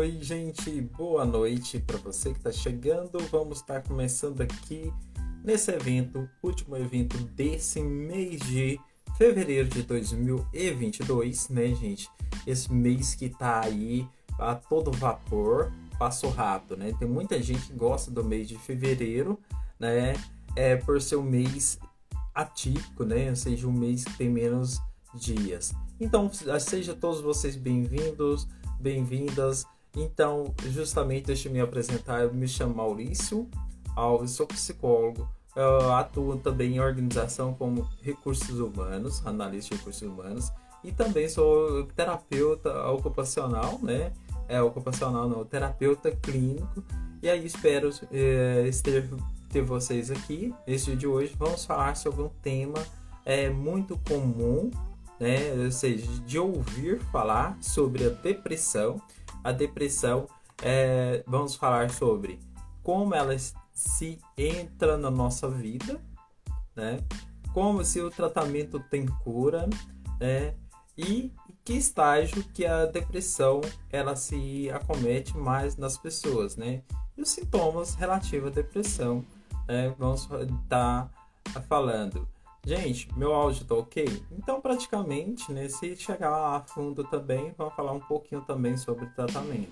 Oi, gente, boa noite para você que está chegando. Vamos estar começando aqui nesse evento, último evento desse mês de fevereiro de 2022, né, gente? Esse mês que tá aí a todo vapor, passou rápido, né? Tem muita gente que gosta do mês de fevereiro, né? É por ser um mês atípico, né? Ou seja, um mês que tem menos dias. Então, seja todos vocês bem-vindos, bem-vindas. Então, justamente deixa eu me apresentar. Eu me chamo Maurício Alves, sou psicólogo. Eu atuo também em organização como recursos humanos, analista de recursos humanos, e também sou terapeuta ocupacional, né? É ocupacional, não, terapeuta clínico. E aí espero é, ter, vocês aqui. Nesse dia de hoje vamos falar sobre um tema é, muito comum né? Ou seja, de ouvir falar sobre a depressão. A depressão, é, vamos falar sobre como ela se entra na nossa vida, né? Como se o tratamento tem cura, né? E que estágio que a depressão ela se acomete mais nas pessoas, né? E os sintomas relativos à depressão, né? Vamos estar tá falando Gente, meu áudio tá ok? Então, praticamente, né, se chegar a fundo também, vamos falar um pouquinho também sobre tratamento.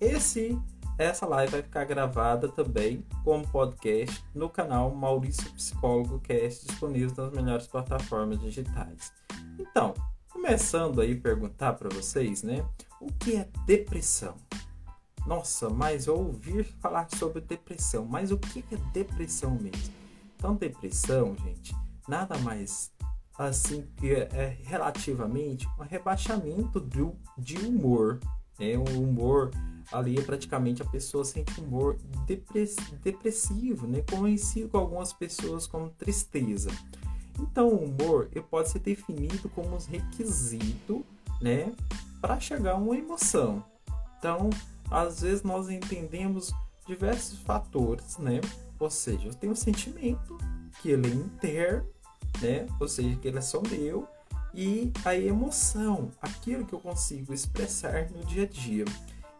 Esse, essa live vai ficar gravada também como podcast no canal Maurício Psicólogo Cast, disponível nas melhores plataformas digitais. Então, começando aí perguntar para vocês, né, o que é depressão? Nossa, mas eu ouvi falar sobre depressão, mas o que é depressão mesmo? Então, depressão, gente, nada mais assim que é relativamente um rebaixamento do, de humor. Né? O humor ali é praticamente a pessoa sente humor depressivo, né? conhecido com algumas pessoas como tristeza. Então, o humor ele pode ser definido como um requisito né? para chegar a uma emoção. Então, às vezes nós entendemos diversos fatores, né? Ou seja, eu tenho um sentimento que ele é interno né? Ou seja, que ele é só meu e a emoção, aquilo que eu consigo expressar no dia a dia.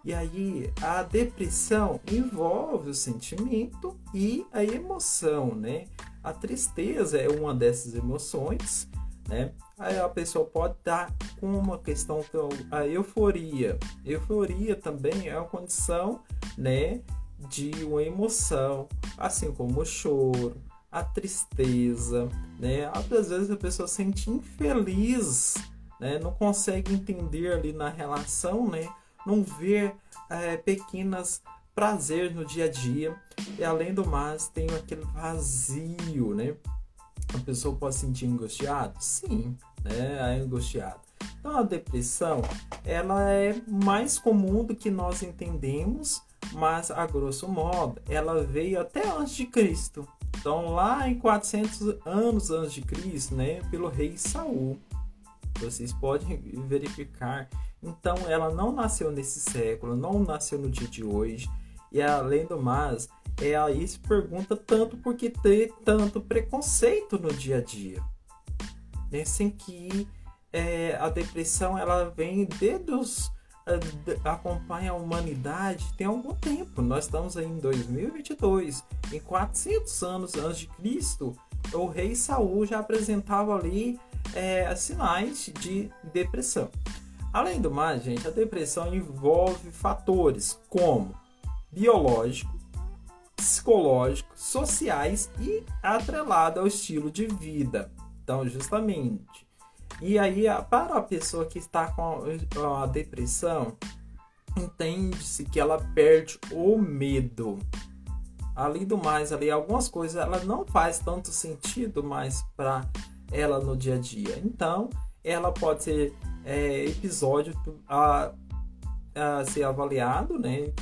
E aí a depressão envolve o sentimento e a emoção, né? A tristeza é uma dessas emoções, né? Aí a pessoa pode estar com uma questão a euforia. Euforia também é uma condição, né, de uma emoção, assim como o choro, a tristeza, né? Às vezes a pessoa se sente infeliz, né? Não consegue entender ali na relação, né? Não vê é, pequenas prazeres no dia a dia e além do mais tem aquele vazio, né? A pessoa pode se sentir angustiada? Sim, né? É angustiada. Então a depressão, ela é mais comum do que nós entendemos, mas a grosso modo, ela veio até antes de Cristo, então, lá em 400 anos antes de Cristo, né, pelo rei Saul. Vocês podem verificar. Então, ela não nasceu nesse século, não nasceu no dia de hoje. E além do mais, é aí se pergunta tanto por que ter tanto preconceito no dia a dia. Pensem que é, a depressão ela vem desde os acompanha a humanidade tem algum tempo. Nós estamos aí em 2022. Em 400 anos antes de Cristo, o rei Saul já apresentava ali é, sinais de depressão. Além do mais, gente, a depressão envolve fatores como biológico, psicológico, sociais e atrelado ao estilo de vida. Então, justamente, e aí, para a pessoa que está com a depressão, entende-se que ela perde o medo. Além do mais, ali algumas coisas ela não faz tanto sentido mais para ela no dia a dia. Então, ela pode ser é, episódio a, a, ser avaliado, né,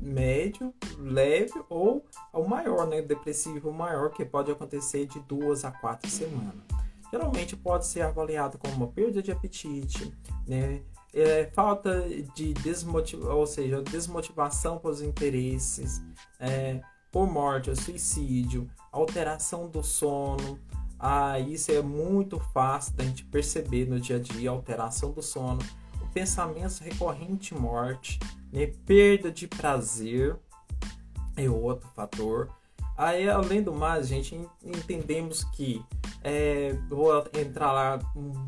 médio, leve ou o maior, né, depressivo maior que pode acontecer de duas a quatro semanas geralmente pode ser avaliado como uma perda de apetite, né? É, falta de desmotivação, ou seja, desmotivação para os interesses, é, por morte, ou suicídio, alteração do sono. Ah, isso é muito fácil da gente perceber no dia a dia, alteração do sono, o pensamento recorrente morte, né? Perda de prazer é outro fator. Aí, além do mais, gente, entendemos que é, vou entrar lá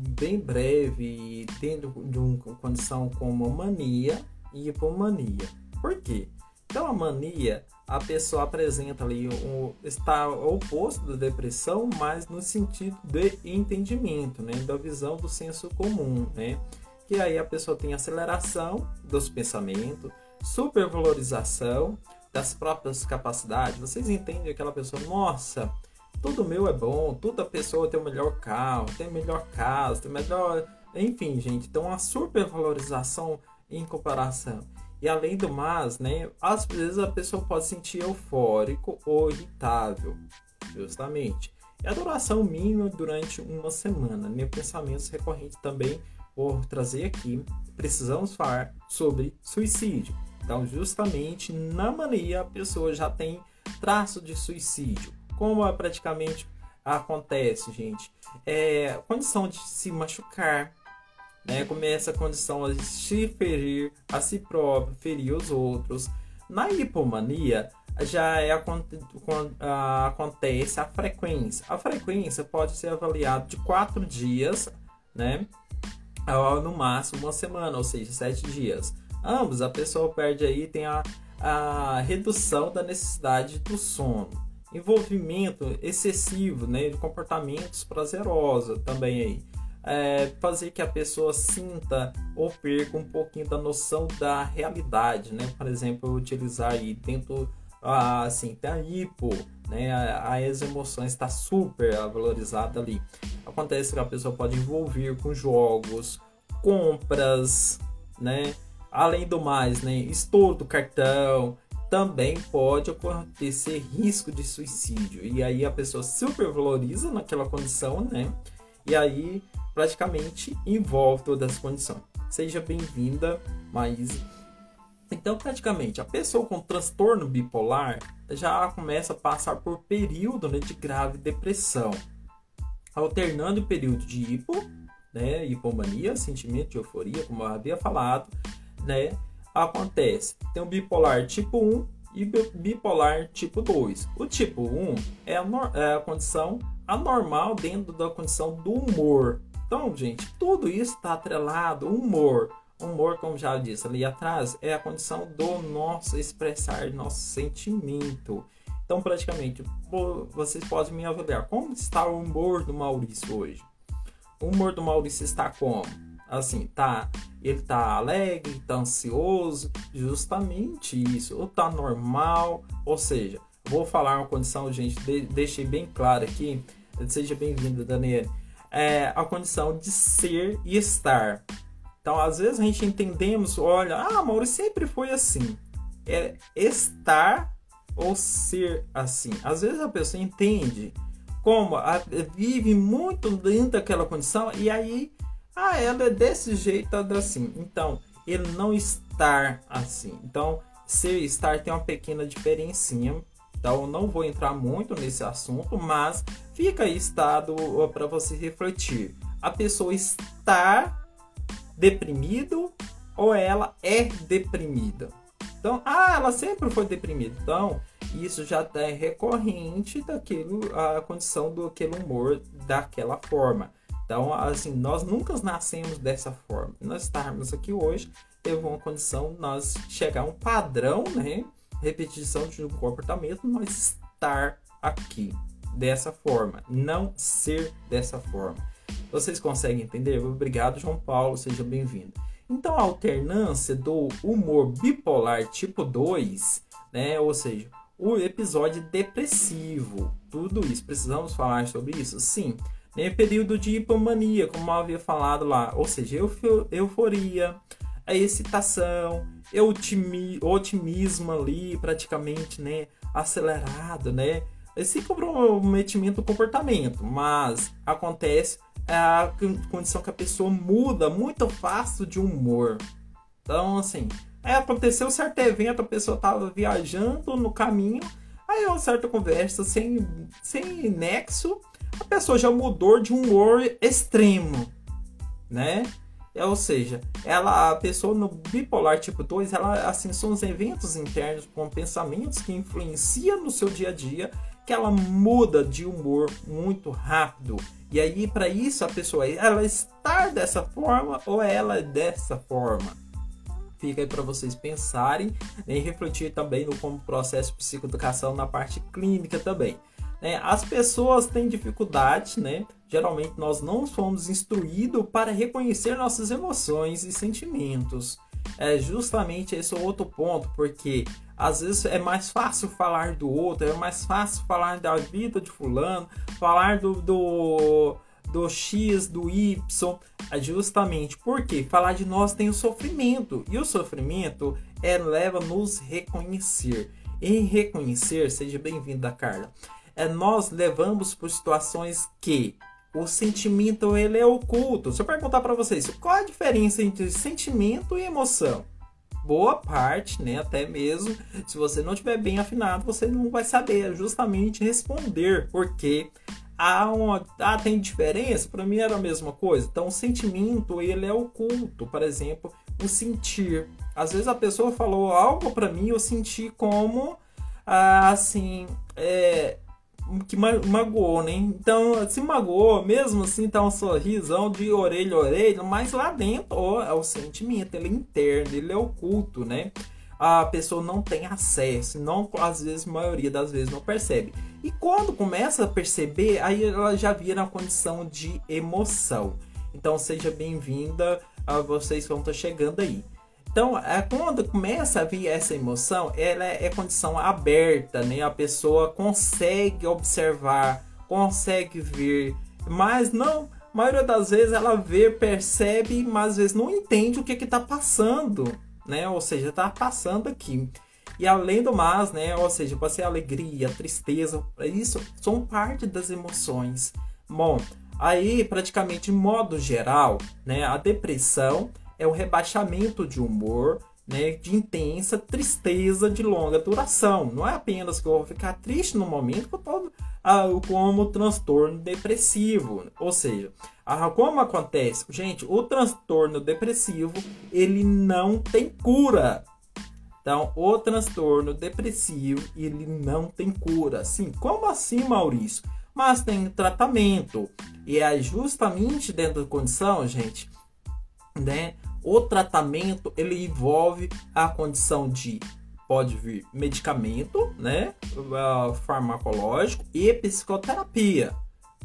bem breve dentro de uma condição como mania e hipomania. Por quê? Então, a mania, a pessoa apresenta ali um, está oposto da depressão, mas no sentido de entendimento, né, da visão do senso comum, né? Que aí a pessoa tem aceleração dos pensamentos, supervalorização das próprias capacidades. Vocês entendem aquela pessoa, nossa, tudo meu é bom, toda pessoa tem o melhor carro, tem o melhor casa, tem melhor. Enfim, gente, então a supervalorização em comparação. E além do mais, né, às vezes a pessoa pode sentir eufórico ou irritável, justamente. E a duração mínima durante uma semana. Né? Pensamentos recorrentes também vou trazer aqui. Precisamos falar sobre suicídio. Então, justamente na mania, a pessoa já tem traço de suicídio. Como é praticamente acontece, gente? É condição de se machucar, né? Começa a condição de se ferir a si próprio, ferir os outros. Na hipomania, já é acontece a frequência. A frequência pode ser avaliada de quatro dias, né? No máximo uma semana, ou seja, sete dias ambos, a pessoa perde aí, tem a, a redução da necessidade do sono. Envolvimento excessivo né, de comportamentos prazerosos também aí. É, fazer que a pessoa sinta ou perca um pouquinho da noção da realidade, né? Por exemplo, utilizar aí dentro, ah, assim, tem a hipo, né? As emoções está super valorizada ali. Acontece que a pessoa pode envolver com jogos, compras, né? Além do mais, né, estouro do cartão, também pode acontecer risco de suicídio. E aí a pessoa supervaloriza naquela condição, né? E aí praticamente envolve todas as condições. Seja bem-vinda, Maíse. Então, praticamente, a pessoa com transtorno bipolar já começa a passar por período né, de grave depressão, alternando o período de hipo, né, hipomania, sentimento de euforia, como eu havia falado, né, acontece? Tem o bipolar tipo 1 e bipolar tipo 2. O tipo 1 é a, é a condição anormal dentro da condição do humor. Então, gente, tudo isso está atrelado humor. Humor, como já disse ali atrás, é a condição do nosso expressar nosso sentimento. Então, praticamente, vocês podem me avaliar. Como está o humor do Maurício hoje? O humor do Maurício está como? Assim, tá, ele tá alegre, tá ansioso, justamente isso, ou tá normal, ou seja, vou falar uma condição, gente, de, deixei bem claro aqui, seja bem-vindo, Daniel, é a condição de ser e estar. Então, às vezes a gente entendemos, olha, ah, Mauro sempre foi assim. É estar ou ser assim. Às vezes a pessoa entende como a, vive muito dentro daquela condição e aí ah, ela é desse jeito, é assim. Então, ele não estar assim. Então, ser estar tem uma pequena diferencinha. Então, não vou entrar muito nesse assunto, mas fica aí estado para você refletir. A pessoa está deprimido ou ela é deprimida? Então, ah, ela sempre foi deprimida. Então, isso já é recorrente daquilo, a condição do aquele humor daquela forma. Então, assim, nós nunca nascemos dessa forma. Nós estarmos aqui hoje teve uma condição nós chegar a um padrão, né? Repetição de um comportamento, nós estar aqui dessa forma, não ser dessa forma. Vocês conseguem entender? Obrigado, João Paulo, seja bem-vindo. Então, a alternância do humor bipolar tipo 2, né? Ou seja, o episódio depressivo, tudo isso, precisamos falar sobre isso? Sim em período de hipomania, como eu havia falado lá, ou seja, euforia, a excitação, otimismo ali, praticamente, né, acelerado, né, esse comprometimento do comportamento, mas acontece a condição que a pessoa muda muito fácil de humor. Então, assim, aí aconteceu certo evento, a pessoa estava viajando no caminho, aí uma certa conversa sem, sem nexo, a pessoa já mudou de humor extremo, né? É, ou seja, ela, a pessoa no bipolar tipo 2, ela assim são os eventos internos com pensamentos que influenciam no seu dia a dia, que ela muda de humor muito rápido. E aí para isso a pessoa ela está dessa forma ou ela é dessa forma. Fica aí para vocês pensarem né, e refletir também no como processo psicoeducação na parte clínica também. Né? As pessoas têm dificuldade, né? Geralmente nós não somos instruídos para reconhecer nossas emoções e sentimentos. É justamente esse outro ponto, porque às vezes é mais fácil falar do outro, é mais fácil falar da vida de fulano, falar do, do, do X, do Y, é justamente porque falar de nós tem o sofrimento, e o sofrimento é, leva a nos reconhecer. Em reconhecer, seja bem-vinda, Carla nós levamos por situações que o sentimento ele é oculto. Se eu perguntar para vocês, qual a diferença entre sentimento e emoção? Boa parte, né, até mesmo, se você não estiver bem afinado, você não vai saber justamente responder, porque há uma ah, tem diferença, para mim era a mesma coisa. Então, o sentimento ele é oculto, por exemplo, o sentir. Às vezes a pessoa falou algo para mim, eu senti como ah, assim, é, que magoou, né? Então, se magoou, mesmo assim, tá um sorrisão de orelha a orelha, mas lá dentro ó, é o sentimento, ele é interno, ele é oculto, né? A pessoa não tem acesso, não, às vezes, a maioria das vezes não percebe. E quando começa a perceber, aí ela já vira na condição de emoção. Então, seja bem-vinda a vocês que estar chegando aí. Então, é, quando começa a vir essa emoção, ela é, é condição aberta, né? A pessoa consegue observar, consegue ver, mas não, a maioria das vezes ela vê, percebe, mas às vezes não entende o que está passando, né? Ou seja, está passando aqui. E além do mais, né? Ou seja, pode ser alegria, tristeza, isso são parte das emoções. Bom, aí praticamente de modo geral, né? A depressão é o rebaixamento de humor, né, de intensa tristeza de longa duração. Não é apenas que eu vou ficar triste no momento que eu estou ah, como transtorno depressivo. Ou seja, ah, como acontece? Gente, o transtorno depressivo ele não tem cura. Então, o transtorno depressivo ele não tem cura. Sim, como assim, Maurício? Mas tem tratamento. E é justamente dentro da condição, gente, né? O tratamento ele envolve a condição de pode vir medicamento, né, farmacológico e psicoterapia.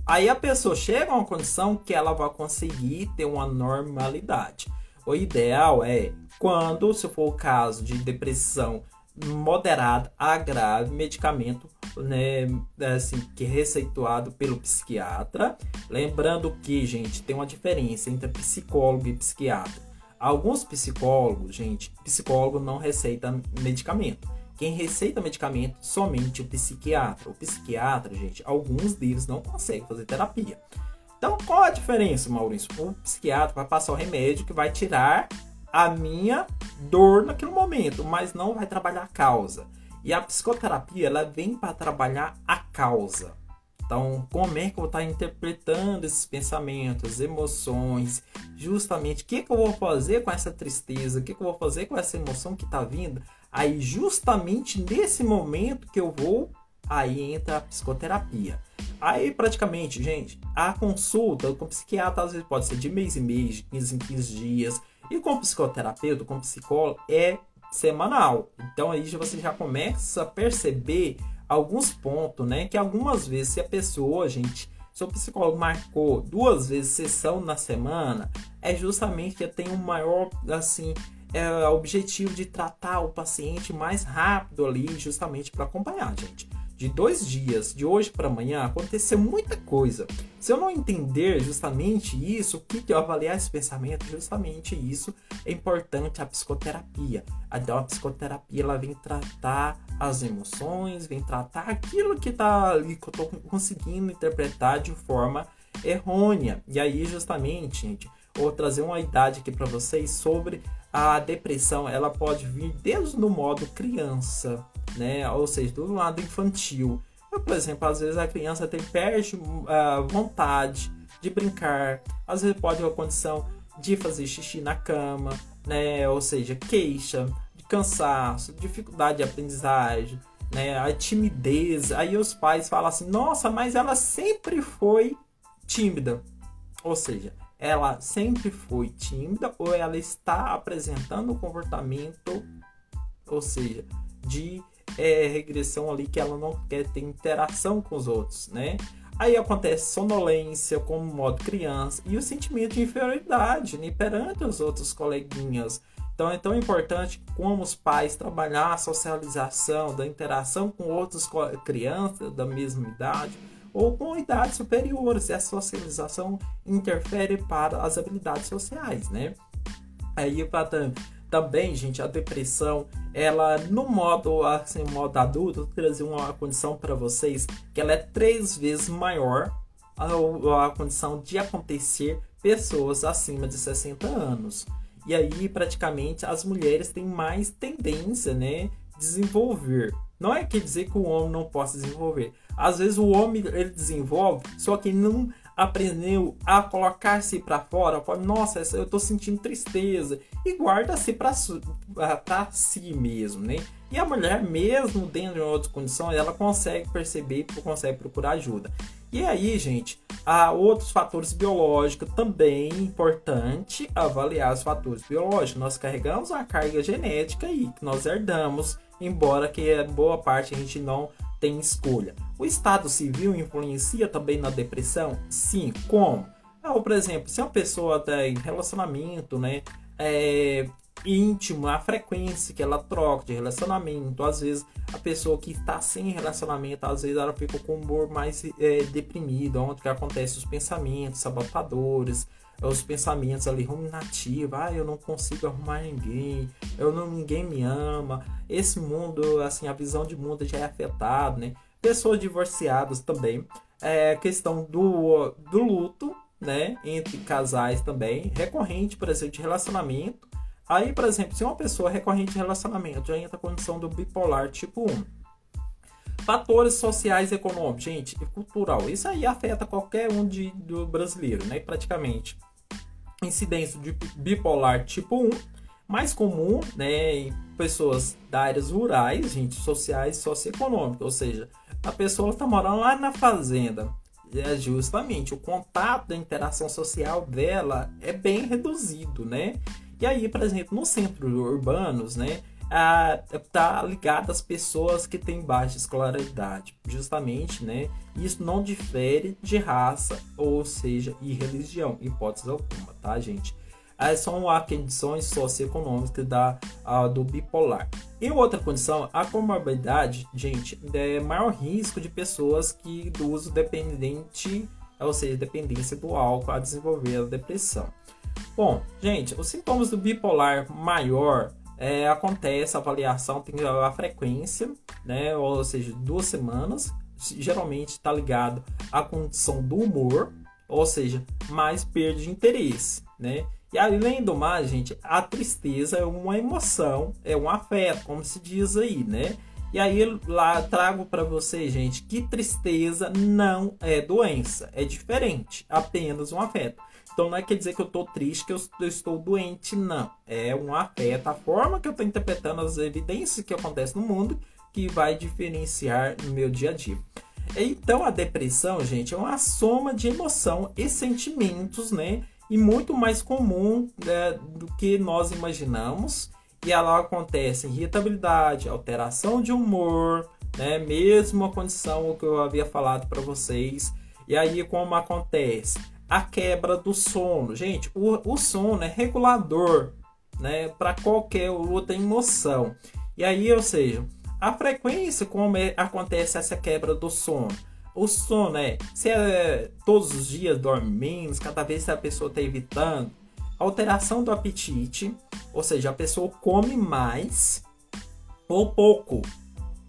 Aí a pessoa chega a uma condição que ela vai conseguir ter uma normalidade. O ideal é quando, se for o caso de depressão moderada a grave, medicamento né, assim, que é receituado pelo psiquiatra. Lembrando que, gente, tem uma diferença entre psicólogo e psiquiatra. Alguns psicólogos, gente, psicólogo não receita medicamento. Quem receita medicamento somente o psiquiatra. O psiquiatra, gente, alguns deles não conseguem fazer terapia. Então, qual a diferença, Maurício? O psiquiatra vai passar o remédio que vai tirar a minha dor naquele momento, mas não vai trabalhar a causa. E a psicoterapia, ela vem para trabalhar a causa. Então, como é que eu vou estar interpretando esses pensamentos, emoções, justamente o que, que eu vou fazer com essa tristeza, o que, que eu vou fazer com essa emoção que está vindo? Aí, justamente nesse momento que eu vou, aí entra a psicoterapia. Aí, praticamente, gente, a consulta com psiquiatra às vezes pode ser de mês em mês, de 15 em 15 dias, e com psicoterapeuta, com psicólogo, é semanal. Então aí você já começa a perceber alguns pontos, né? Que algumas vezes, se a pessoa, gente, se o psicólogo marcou duas vezes sessão na semana, é justamente que tem um maior, assim, é, objetivo de tratar o paciente mais rápido ali, justamente para acompanhar, gente de dois dias, de hoje para amanhã, aconteceu muita coisa. Se eu não entender justamente isso, o que, eu avaliar esse pensamento, justamente isso é importante a psicoterapia. Então a psicoterapia ela vem tratar as emoções, vem tratar aquilo que tá ali que eu tô conseguindo interpretar de forma errônea. E aí justamente, gente, vou trazer uma idade aqui para vocês sobre a depressão, ela pode vir desde no modo criança, né? Ou seja, do lado infantil. Por exemplo, às vezes a criança tem, perde a uh, vontade de brincar, às vezes pode ter uma condição de fazer xixi na cama, né? Ou seja, queixa, de cansaço, dificuldade de aprendizagem, né? A timidez. Aí os pais falam assim: "Nossa, mas ela sempre foi tímida". Ou seja, ela sempre foi tímida ou ela está apresentando um comportamento, ou seja, de é, regressão ali que ela não quer ter interação com os outros, né? Aí acontece sonolência como modo criança e o sentimento de inferioridade né, perante os outros coleguinhas. Então é tão importante como os pais trabalhar a socialização, da interação com outras crianças da mesma idade ou com idades superiores. Essa socialização interfere para as habilidades sociais, né? Aí para também, gente, a depressão, ela no modo assim, modo adulto, trazer uma condição para vocês que ela é três vezes maior a, a condição de acontecer pessoas acima de 60 anos. E aí, praticamente, as mulheres têm mais tendência, né, desenvolver. Não é quer dizer que o homem não possa desenvolver. Às vezes o homem ele desenvolve, só que não aprendeu a colocar-se para fora, fala, nossa, eu estou sentindo tristeza e guarda-se para si mesmo, né? E a mulher, mesmo dentro de outras condições, ela consegue perceber, consegue procurar ajuda. E aí, gente, há outros fatores biológicos também importante avaliar os fatores biológicos. Nós carregamos uma carga genética aí que nós herdamos, embora que é boa parte a gente não tem escolha. O estado civil influencia também na depressão? Sim. Como? Ah, por exemplo, se uma pessoa tem relacionamento, né, é, íntimo, a frequência que ela troca de relacionamento, às vezes a pessoa que está sem relacionamento, às vezes ela fica com o humor mais é, deprimido, onde que acontece os pensamentos sabotadores, os pensamentos ali ruminativos, ah, eu não consigo arrumar ninguém, eu não ninguém me ama. Esse mundo, assim, a visão de mundo já é afetada, né? Pessoas divorciadas também. É, questão do, do luto, né? Entre casais também. Recorrente, por exemplo, de relacionamento. Aí, por exemplo, se uma pessoa é recorrente de relacionamento já entra a condição do bipolar tipo 1. Fatores sociais econômicos, gente, e cultural. Isso aí afeta qualquer um de, do brasileiro, né? Praticamente. Incidência de bipolar tipo 1, mais comum, né? Em pessoas da áreas rurais, gente, sociais e socioeconômicas. Ou seja, a pessoa está morando lá na fazenda. É justamente o contato da interação social dela é bem reduzido, né? E aí, por exemplo, nos centros urbanos, né? tá ligado às pessoas que têm baixa escolaridade, justamente, né? Isso não difere de raça, ou seja, e religião, hipótese alguma, tá, gente? Essas são as condições socioeconômicas da, a, do bipolar. E outra condição, a comorbidade, gente, é maior risco de pessoas que do uso dependente, ou seja, dependência do álcool a desenvolver a depressão. Bom, gente, os sintomas do bipolar maior é, acontece a avaliação, tem a frequência, né? Ou seja, duas semanas. Geralmente está ligado à condição do humor, ou seja, mais perda de interesse, né? E além do mais, gente, a tristeza é uma emoção, é um afeto, como se diz aí, né? E aí lá trago para vocês, gente, que tristeza não é doença, é diferente, apenas um afeto. Então não é quer dizer que eu estou triste, que eu, estou doente, não. É um afeto, a forma que eu estou interpretando as evidências que acontecem no mundo que vai diferenciar no meu dia a dia. Então a depressão, gente, é uma soma de emoção e sentimentos, né? E muito mais comum né, do que nós imaginamos e ela acontece irritabilidade, alteração de humor, né? Mesmo a condição que eu havia falado para vocês. E aí como acontece? A quebra do sono. Gente, o, o sono é regulador, né, para qualquer outra emoção. E aí, ou seja, a frequência como é, acontece essa quebra do sono. O sono é, se é todos os dias dorme menos, cada vez a pessoa está evitando, alteração do apetite, ou seja, a pessoa come mais ou pouco.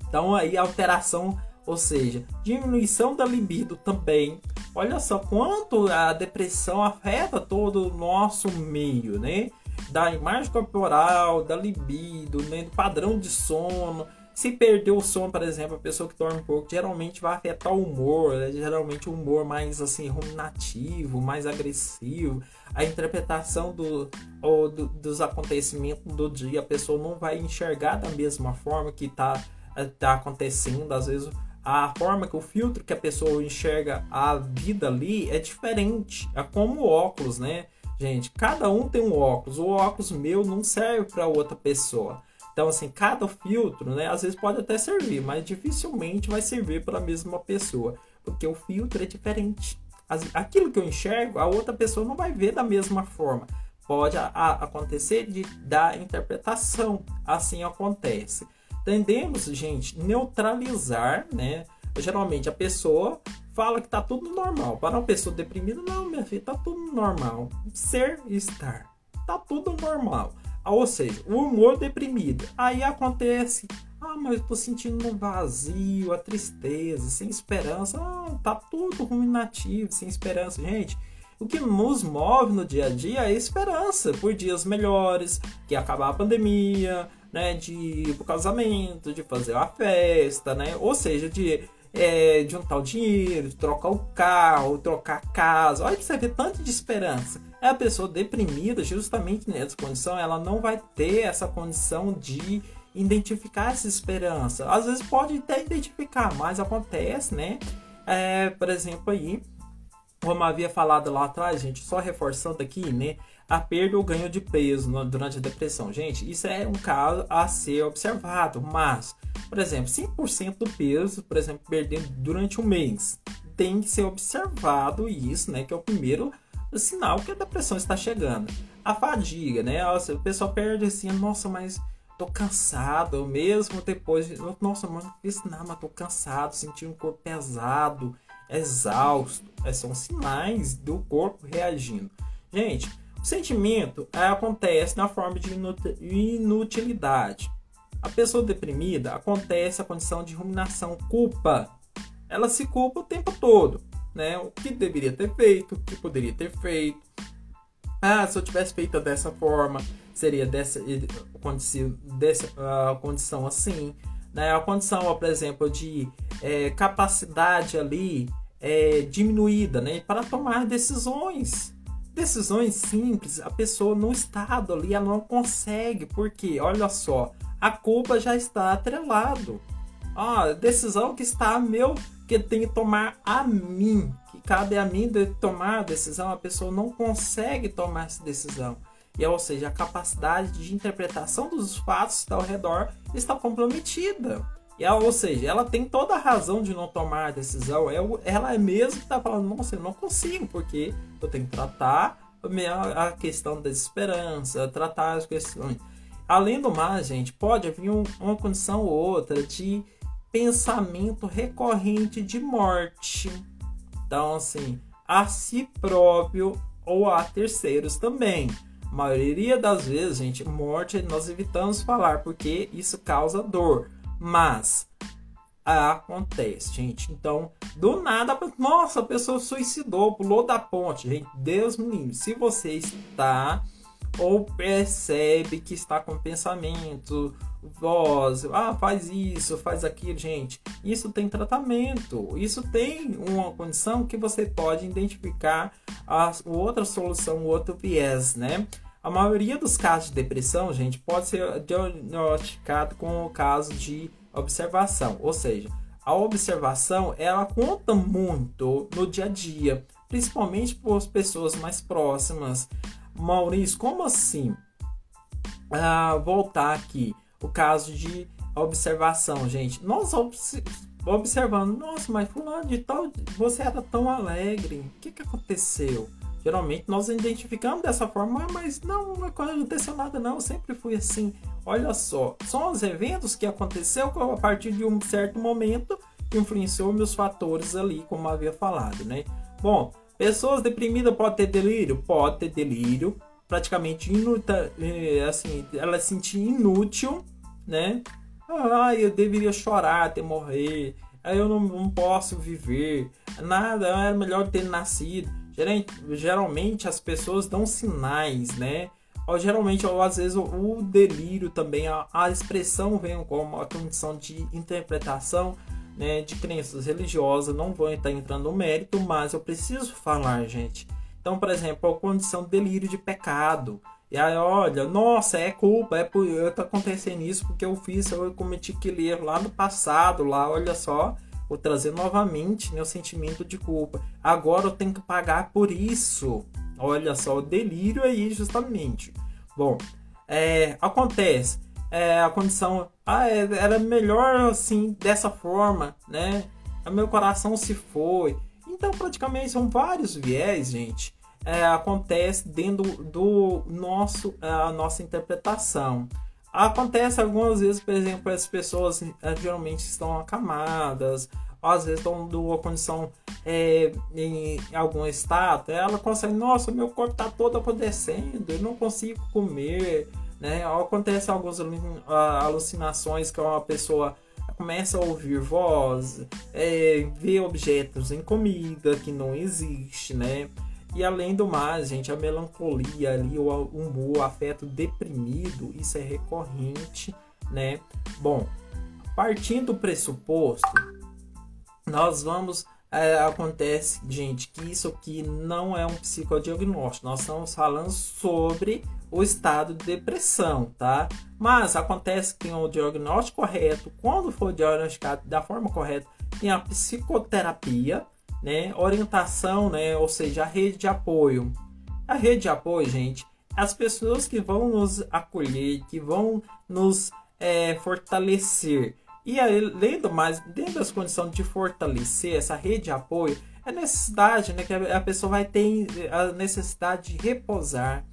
Então aí alteração, ou seja, diminuição da libido também. Olha só quanto a depressão afeta todo o nosso meio, né? Da imagem corporal, da libido, né? do padrão de sono. Se perder o sono, por exemplo, a pessoa que dorme pouco, geralmente vai afetar o humor, né? geralmente o humor mais assim ruminativo, mais agressivo, a interpretação do, ou do, dos acontecimentos do dia, a pessoa não vai enxergar da mesma forma que está tá acontecendo, às vezes a forma que o filtro que a pessoa enxerga a vida ali é diferente. É como o óculos, né? Gente, cada um tem um óculos. O óculos meu não serve para outra pessoa. Então, assim, cada filtro, né? Às vezes pode até servir, mas dificilmente vai servir para a mesma pessoa, porque o filtro é diferente. Aquilo que eu enxergo, a outra pessoa não vai ver da mesma forma. Pode a, a, acontecer de da interpretação. Assim acontece. Tendemos, gente, neutralizar, né? Geralmente a pessoa fala que tá tudo normal. Para uma pessoa deprimida, não, minha filha, tá tudo normal. Ser e estar. Tá tudo normal. Ah, ou seja, o humor deprimido. Aí acontece, ah, mas eu tô sentindo um vazio, a tristeza, sem esperança. Ah, tá tudo ruminativo, sem esperança. Gente, o que nos move no dia a dia é esperança por dias melhores, que acabar a pandemia, né, de ir pro casamento, de fazer uma festa, né? Ou seja, de é, juntar o dinheiro, trocar o carro, trocar a casa. Olha que você vê tanto de esperança. É a pessoa deprimida, justamente nessa condição, ela não vai ter essa condição de identificar essa esperança. Às vezes pode até identificar, mas acontece, né? É, por exemplo, aí, como havia falado lá atrás, gente, só reforçando aqui, né? A perda ou ganho de peso durante a depressão. Gente, isso é um caso a ser observado, mas por exemplo, 5% do peso, por exemplo, perdendo durante um mês, tem que ser observado isso, né? Que é o primeiro sinal que a depressão está chegando. A fadiga, né? O pessoal perde assim, nossa, mas tô cansado, mesmo depois, nossa, mano, não fiz nada, mas tô cansado, senti um corpo pesado, exausto. Esses são sinais do corpo reagindo. Gente, o sentimento é, acontece na forma de inutilidade. A pessoa deprimida acontece a condição de ruminação, culpa. Ela se culpa o tempo todo, né? O que deveria ter feito, o que poderia ter feito. Ah, se eu tivesse feito dessa forma, seria dessa dessa uh, condição assim. Né? A condição, por exemplo, de é, capacidade ali é, diminuída, né? Para tomar decisões. Decisões simples, a pessoa no estado ali, ela não consegue, porque, olha só, a culpa já está atrelado. Ah, decisão que está meu, que tem que tomar a mim, que cabe a mim de tomar a decisão, a pessoa não consegue tomar essa decisão. E, ou seja, a capacidade de interpretação dos fatos ao redor está comprometida. E ou seja, ela tem toda a razão de não tomar a decisão. É ela é mesmo que está falando, nossa, eu não consigo, porque eu tenho que tratar a questão da desesperança, tratar as questões Além do mais, gente, pode haver um, uma condição ou outra de pensamento recorrente de morte. Então, assim, a si próprio ou a terceiros também. A maioria das vezes, gente, morte nós evitamos falar porque isso causa dor. Mas acontece, gente. Então, do nada, nossa, a pessoa suicidou, pulou da ponte. Gente, Deus me livre. Se você está ou percebe que está com pensamento, voz, ah, faz isso, faz aquilo, gente. Isso tem tratamento, isso tem uma condição que você pode identificar a outra solução, outro viés, né? A maioria dos casos de depressão, gente, pode ser diagnosticado com o caso de observação, ou seja, a observação ela conta muito no dia a dia, principalmente por pessoas mais próximas. Maurício, como assim? Ah, voltar aqui. O caso de observação, gente. Nós observando, nossa, mas fulano de tal, você era tão alegre. O que, que aconteceu? Geralmente nós identificamos dessa forma, mas não, não aconteceu nada não, eu sempre fui assim. Olha só, são os eventos que aconteceu a partir de um certo momento que influenciou meus fatores ali, como havia falado, né? Bom, Pessoas deprimidas podem ter delírio? Pode ter delírio. Praticamente inútil, é, assim, ela se sentir inútil, né? Ah, eu deveria chorar até morrer. Eu não, não posso viver. Nada, era melhor ter nascido. Geralmente as pessoas dão sinais, né? ou, geralmente, ou às vezes, o, delírio também, a, a, expressão vem como uma condição de interpretação né, de crenças religiosas. Não vou estar entrando no mérito, mas eu preciso falar, gente. Então, por exemplo, a condição de delírio de pecado. E aí, olha, nossa, é culpa, é por tá acontecendo isso porque eu fiz, eu cometi aquele erro lá no passado, lá, olha só, vou trazer novamente meu sentimento de culpa. Agora eu tenho que pagar por isso. Olha só, o delírio aí, justamente. Bom, é, acontece, é, a condição, ah, é, era melhor assim, dessa forma, né? O meu coração se foi. Então, praticamente, são vários viés, gente, é, acontece dentro do nosso, a nossa interpretação. Acontece algumas vezes, por exemplo, as pessoas é, geralmente estão acamadas, às vezes estão numa condição é, em algum estado, ela consegue, nossa, meu corpo está todo apodrecendo, eu não consigo comer, né? Acontece algumas alucinações que uma pessoa começa a ouvir voz, é, ver objetos em comida que não existe, né? E além do mais, gente, a melancolia ali, o humor, o afeto deprimido, isso é recorrente, né? Bom, partindo do pressuposto nós vamos é, acontece, gente, que isso aqui não é um psicodiagnóstico. Nós estamos falando sobre o estado de depressão, tá? Mas acontece que o diagnóstico correto. Quando for diagnosticado da forma correta, tem a psicoterapia, né? Orientação, né? Ou seja, a rede de apoio. A rede de apoio, gente, as pessoas que vão nos acolher, que vão nos é, fortalecer e além do mais, dentro das condições de fortalecer essa rede de apoio, é necessidade, né, que a pessoa vai ter a necessidade de repousar,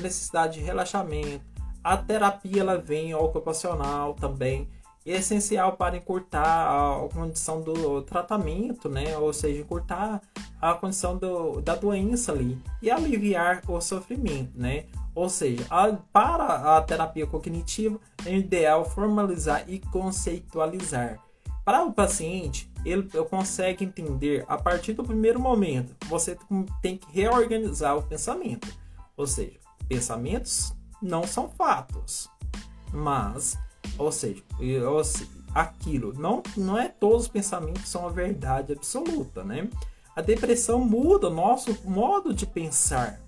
necessidade de relaxamento. A terapia ela vem ocupacional também, é essencial para encurtar a condição do tratamento, né? Ou seja, encurtar a condição do, da doença ali e aliviar o sofrimento, né? Ou seja, a, para a terapia cognitiva é ideal formalizar e conceitualizar. Para o paciente, ele consegue entender a partir do primeiro momento. Você tem que reorganizar o pensamento. Ou seja, pensamentos não são fatos, mas, ou seja, aquilo não, não é todos os pensamentos são a verdade absoluta, né? A depressão muda o nosso modo de pensar,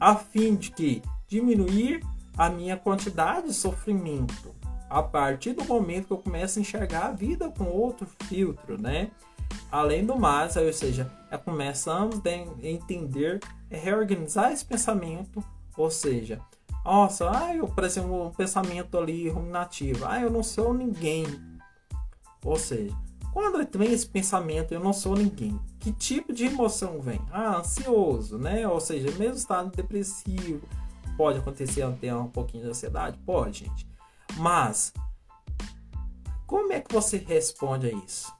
a fim de que diminuir a minha quantidade de sofrimento a partir do momento que eu começo a enxergar a vida com outro filtro, né? Além do mais, ou seja, é começamos a entender, a reorganizar esse pensamento, ou seja, nossa, ah, eu, por exemplo, um pensamento ali ruminativo, ah, eu não sou ninguém. Ou seja, quando vem esse pensamento, eu não sou ninguém, que tipo de emoção vem? Ah, ansioso, né? Ou seja, mesmo estado depressivo, Pode acontecer até um pouquinho de ansiedade? Pode, gente. Mas, como é que você responde a isso?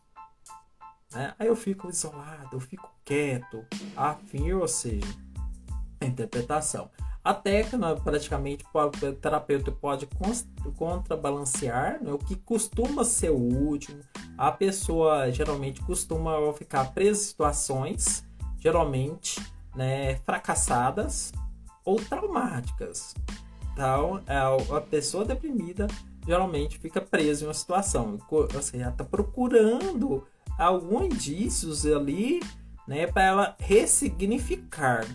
Né? Aí eu fico isolado, eu fico quieto, afim, ou seja, interpretação. A técnica, praticamente, o terapeuta pode contrabalancear né, o que costuma ser o último. A pessoa geralmente costuma ficar presa em situações, geralmente né, fracassadas, ou traumáticas. Então, a pessoa deprimida geralmente fica presa em uma situação, ou seja, está procurando alguns indícios ali, né, para ela ressignificar.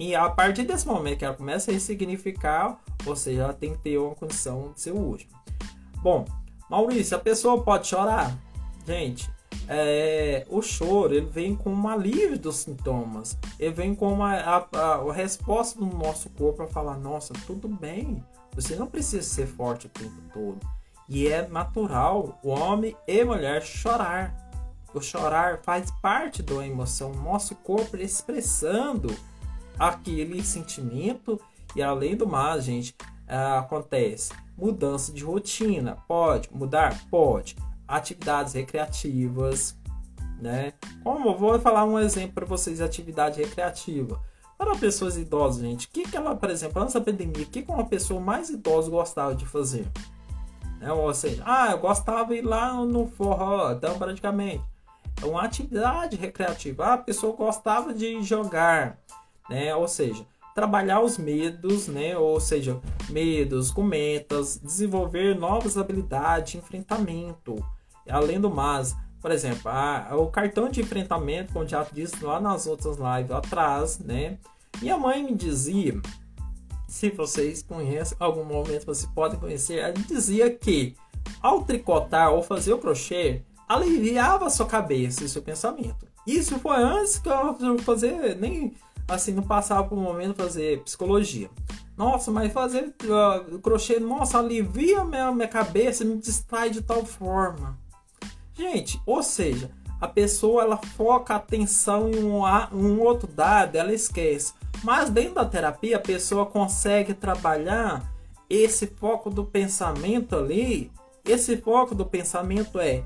E a partir desse momento que ela começa a ressignificar, ou seja, ela tem que ter uma condição de ser último. Bom, Maurício, a pessoa pode chorar? Gente, é, o choro ele vem com um alívio dos sintomas, ele vem com a, a, a resposta do nosso corpo para falar: nossa, tudo bem, você não precisa ser forte o tempo todo. E é natural o homem e mulher chorar. O chorar faz parte da emoção, nosso corpo expressando aquele sentimento e além do mais, gente, acontece mudança de rotina. Pode mudar? Pode atividades recreativas, né? Como vou falar um exemplo para vocês, atividade recreativa. Para pessoas idosas, gente, o que, que ela, por exemplo, antes da pandemia, o que, que uma pessoa mais idosa gostava de fazer? Né? Ou seja, ah, eu gostava de ir lá no forró, então praticamente é uma atividade recreativa. Ah, a pessoa gostava de jogar, né? Ou seja, trabalhar os medos, né? Ou seja, medos com metas, desenvolver novas habilidades de enfrentamento. Além do mais, por exemplo, a, o cartão de enfrentamento, como já disse lá nas outras lives atrás, né? Minha mãe me dizia, se vocês conhecem, algum momento vocês podem conhecer, ela dizia que ao tricotar ou fazer o crochê, aliviava sua cabeça e seu pensamento. Isso foi antes que eu fazer, nem assim, não passava por um momento fazer psicologia. Nossa, mas fazer uh, crochê, nossa, alivia minha, minha cabeça, me distrai de tal forma. Gente, ou seja, a pessoa ela foca a atenção em um, um outro dado, ela esquece. Mas dentro da terapia, a pessoa consegue trabalhar esse foco do pensamento ali. Esse foco do pensamento é: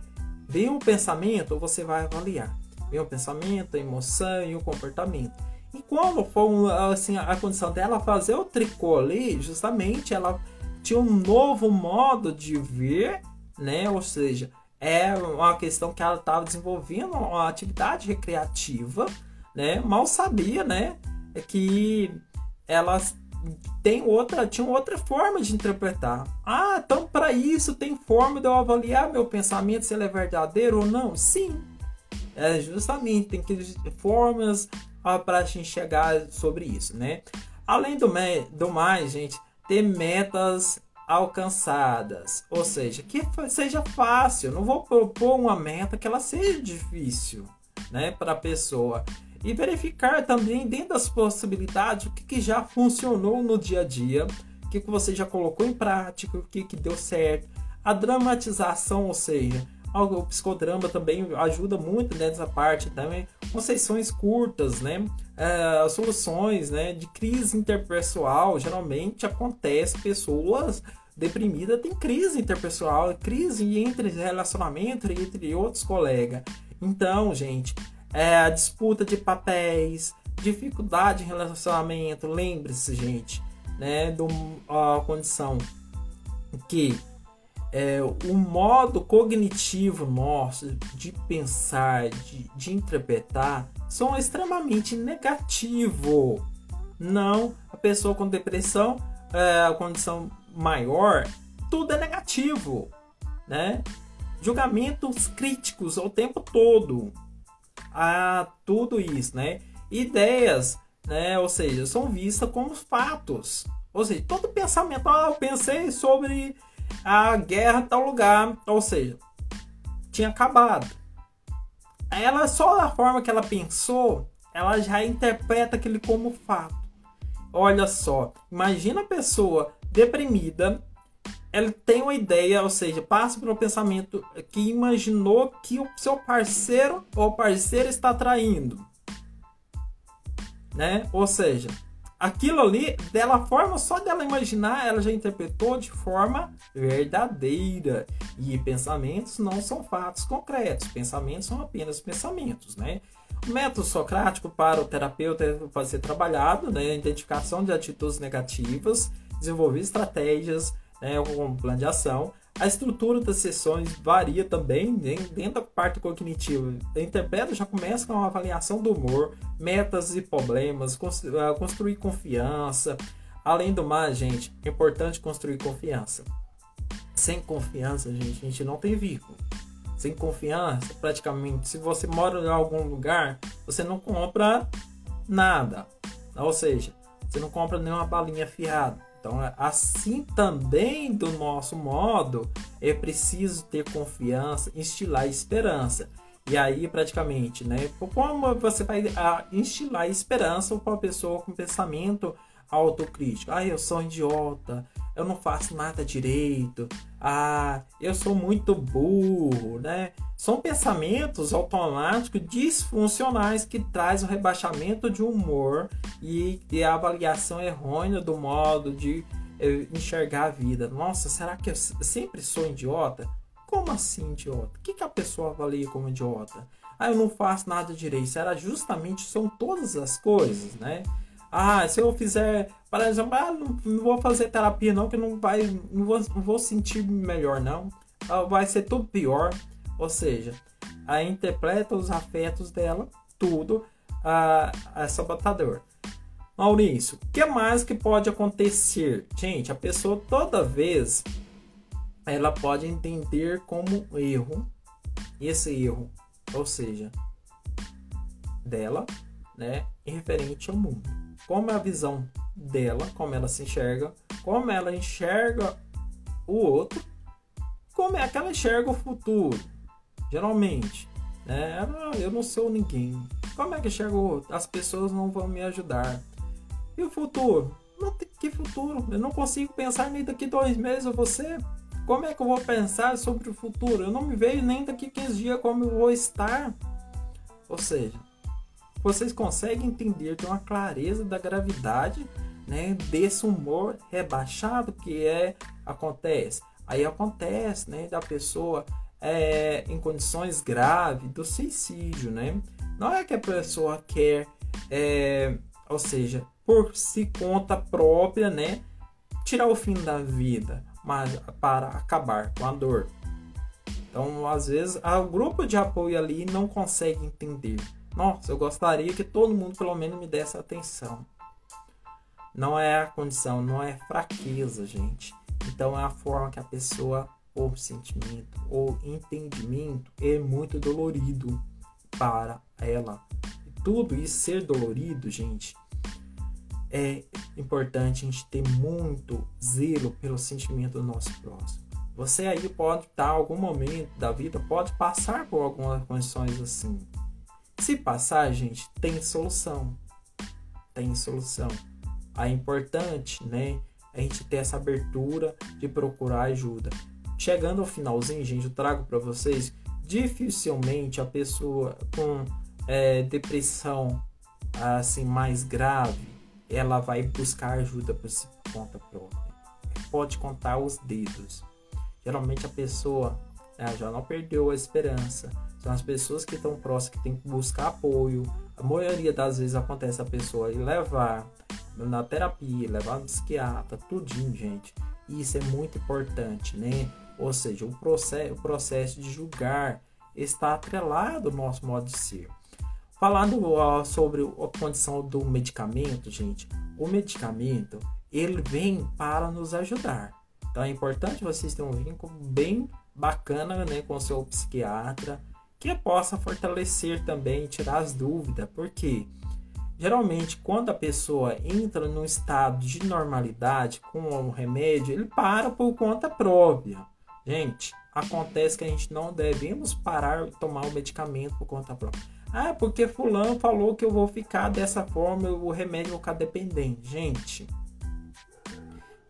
vem um pensamento, você vai avaliar. Vem um pensamento, a emoção e o comportamento. E quando for assim, a condição dela fazer o tricô ali, justamente ela tinha um novo modo de ver, né? Ou seja, é uma questão que ela estava desenvolvendo uma atividade recreativa, né? Mal sabia, né? Que ela tem outra, tinha outra forma de interpretar. Ah, então para isso tem forma de eu avaliar meu pensamento se ele é verdadeiro ou não? Sim. É justamente tem que formas para a gente chegar sobre isso, né? Além do, do mais, gente, ter metas alcançadas, ou seja, que seja fácil. Não vou propor uma meta que ela seja difícil, né, para a pessoa e verificar também dentro das possibilidades o que, que já funcionou no dia a dia, o que, que você já colocou em prática, o que, que deu certo. A dramatização, ou seja, o psicodrama também ajuda muito nessa parte também com sessões curtas, né? É, soluções, né? De crise interpessoal geralmente acontece pessoas deprimidas têm crise interpessoal, crise entre relacionamento entre outros colegas. Então, gente, é, a disputa de papéis, dificuldade em relacionamento, lembre-se, gente, né? De uma condição que é, o modo cognitivo nosso de pensar, de, de interpretar, são extremamente negativo. Não, a pessoa com depressão, é, a condição maior, tudo é negativo, né? Julgamentos críticos o tempo todo a tudo isso, né? Ideias, né? Ou seja, são vistas como fatos. Ou seja, todo pensamento, ah, eu pensei sobre a guerra tal lugar, ou seja, tinha acabado. Ela só da forma que ela pensou, ela já interpreta aquele como fato. Olha só, imagina a pessoa deprimida, ela tem uma ideia, ou seja, passa pelo pensamento que imaginou que o seu parceiro ou parceira está traindo, né? Ou seja, aquilo ali, dela forma só dela imaginar, ela já interpretou de forma verdadeira. E pensamentos não são fatos concretos, pensamentos são apenas pensamentos, né? O método socrático para o terapeuta pode ser trabalhado, né? Identificação de atitudes negativas, desenvolver estratégias, né? Um plano de ação. A estrutura das sessões varia também dentro da parte cognitiva. A interpreta já começa com uma avaliação do humor, metas e problemas, ah, construir confiança. Além do mais, gente, é importante construir confiança. Sem confiança, gente, a gente não tem vínculo. Sem confiança, praticamente, se você mora em algum lugar, você não compra nada. Ou seja, você não compra nenhuma balinha fiada então, assim também do nosso modo, é preciso ter confiança, instilar esperança. E aí, praticamente, né? Como você vai instilar esperança para uma pessoa com pensamento autocrítico? Ah, eu sou idiota, eu não faço nada direito, ah, eu sou muito burro, né? São pensamentos automáticos disfuncionais que traz o rebaixamento de humor e, e a avaliação errônea do modo de eh, enxergar a vida. Nossa, será que eu sempre sou idiota? Como assim idiota? O que, que a pessoa avalia como idiota? Ah, eu não faço nada direito. Será justamente são todas as coisas, né? Ah, se eu fizer, por exemplo, ah, não, não, vou fazer terapia não, que não vai, não vou, não vou sentir melhor não. Ah, vai ser tudo pior. Ou seja, a interpreta os afetos dela, tudo a, a sabotador. Maurício, o que mais que pode acontecer? Gente, a pessoa toda vez ela pode entender como erro esse erro, ou seja, dela, né, referente ao mundo. Como é a visão dela, como ela se enxerga, como ela enxerga o outro, como é que ela enxerga o futuro. Geralmente, né? Eu não sou ninguém. Como é que enxergo? As pessoas não vão me ajudar. E o futuro? Que futuro. Eu não consigo pensar nem daqui dois meses você. Como é que eu vou pensar sobre o futuro? Eu não me vejo nem daqui 15 dias como eu vou estar. Ou seja, vocês conseguem entender de uma clareza da gravidade né, desse humor rebaixado que é acontece. Aí acontece né, da pessoa é, em condições graves do suicídio. Né? Não é que a pessoa quer, é, ou seja, por si conta própria, né, tirar o fim da vida, mas para acabar com a dor. Então, às vezes, o grupo de apoio ali não consegue entender. Nossa, eu gostaria que todo mundo pelo menos me desse atenção. Não é a condição, não é fraqueza, gente. Então é a forma que a pessoa, ou sentimento, ou entendimento, é muito dolorido para ela. E tudo isso ser dolorido, gente, é importante a gente ter muito zelo pelo sentimento do nosso próximo. Você aí pode estar, algum momento da vida, pode passar por algumas condições assim. Se passar, gente, tem solução. Tem solução. É importante, né? A gente ter essa abertura de procurar ajuda. Chegando ao finalzinho, gente, eu trago para vocês. Dificilmente a pessoa com é, depressão assim mais grave, ela vai buscar ajuda por si conta própria. Pode contar os dedos. Geralmente a pessoa já não perdeu a esperança. São as pessoas que estão próximas que tem que buscar apoio. A maioria das vezes acontece a pessoa ir levar na terapia, levar no psiquiatra, tudinho, gente. Isso é muito importante, né? Ou seja, o processo, o processo de julgar está atrelado ao nosso modo de ser. Falando sobre a condição do medicamento, gente, o medicamento ele vem para nos ajudar. Então é importante vocês terem um vínculo bem bacana né, com o seu psiquiatra, que possa fortalecer também, tirar as dúvidas, porque Geralmente, quando a pessoa entra num estado de normalidade com um remédio, ele para por conta própria. Gente, acontece que a gente não devemos parar de tomar o medicamento por conta própria. Ah, porque fulano falou que eu vou ficar dessa forma, o remédio vai ficar dependente. Gente,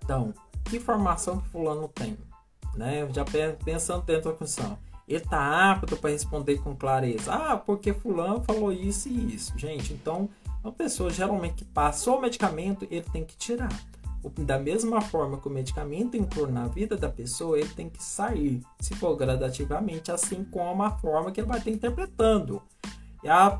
então, que informação que fulano tem? Né? Já pensando dentro da função. Ele tá apto para responder com clareza. Ah, porque fulano falou isso e isso. Gente, então uma pessoa geralmente que passou o medicamento, ele tem que tirar. Da mesma forma que o medicamento entrou na vida da pessoa, ele tem que sair, se for gradativamente, assim como a forma que ele vai estar interpretando. E a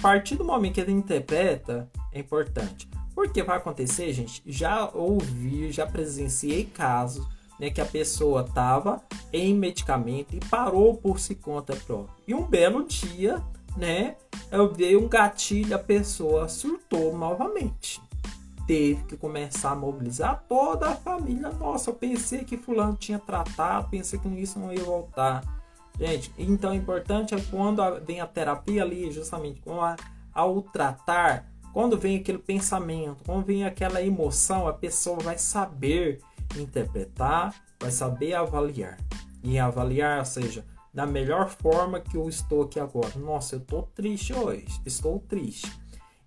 partir do momento que ele interpreta, é importante. Porque vai acontecer, gente, já ouvi, já presenciei casos né, que a pessoa estava em medicamento e parou por si conta própria. E um belo dia né? Eu dei um gatilho, a pessoa surtou novamente. Teve que começar a mobilizar toda a família. Nossa, eu pensei que fulano tinha tratado, pensei que isso não ia voltar. Gente, então o importante é quando vem a terapia ali, justamente com a, ao tratar, quando vem aquele pensamento, quando vem aquela emoção, a pessoa vai saber interpretar, vai saber avaliar. E avaliar, ou seja, da melhor forma que eu estou aqui agora. Nossa, eu estou triste hoje. Estou triste.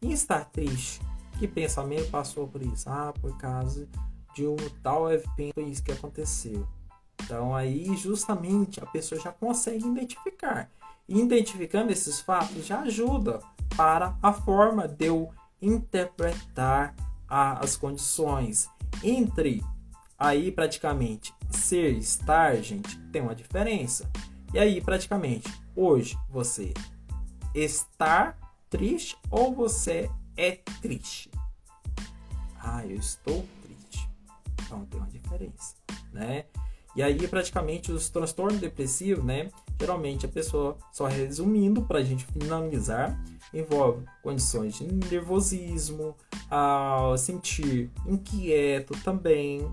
E estar triste? Que pensamento passou por isso? Ah, por causa de um tal evento isso que aconteceu. Então aí justamente a pessoa já consegue identificar. Identificando esses fatos já ajuda para a forma de eu interpretar as condições entre aí praticamente ser estar, gente, tem uma diferença. E aí, praticamente, hoje você está triste ou você é triste? Ah, eu estou triste. Então tem uma diferença, né? E aí, praticamente, os transtornos depressivos, né? Geralmente a pessoa, só resumindo, para a gente finalizar, envolve condições de nervosismo, a sentir inquieto também.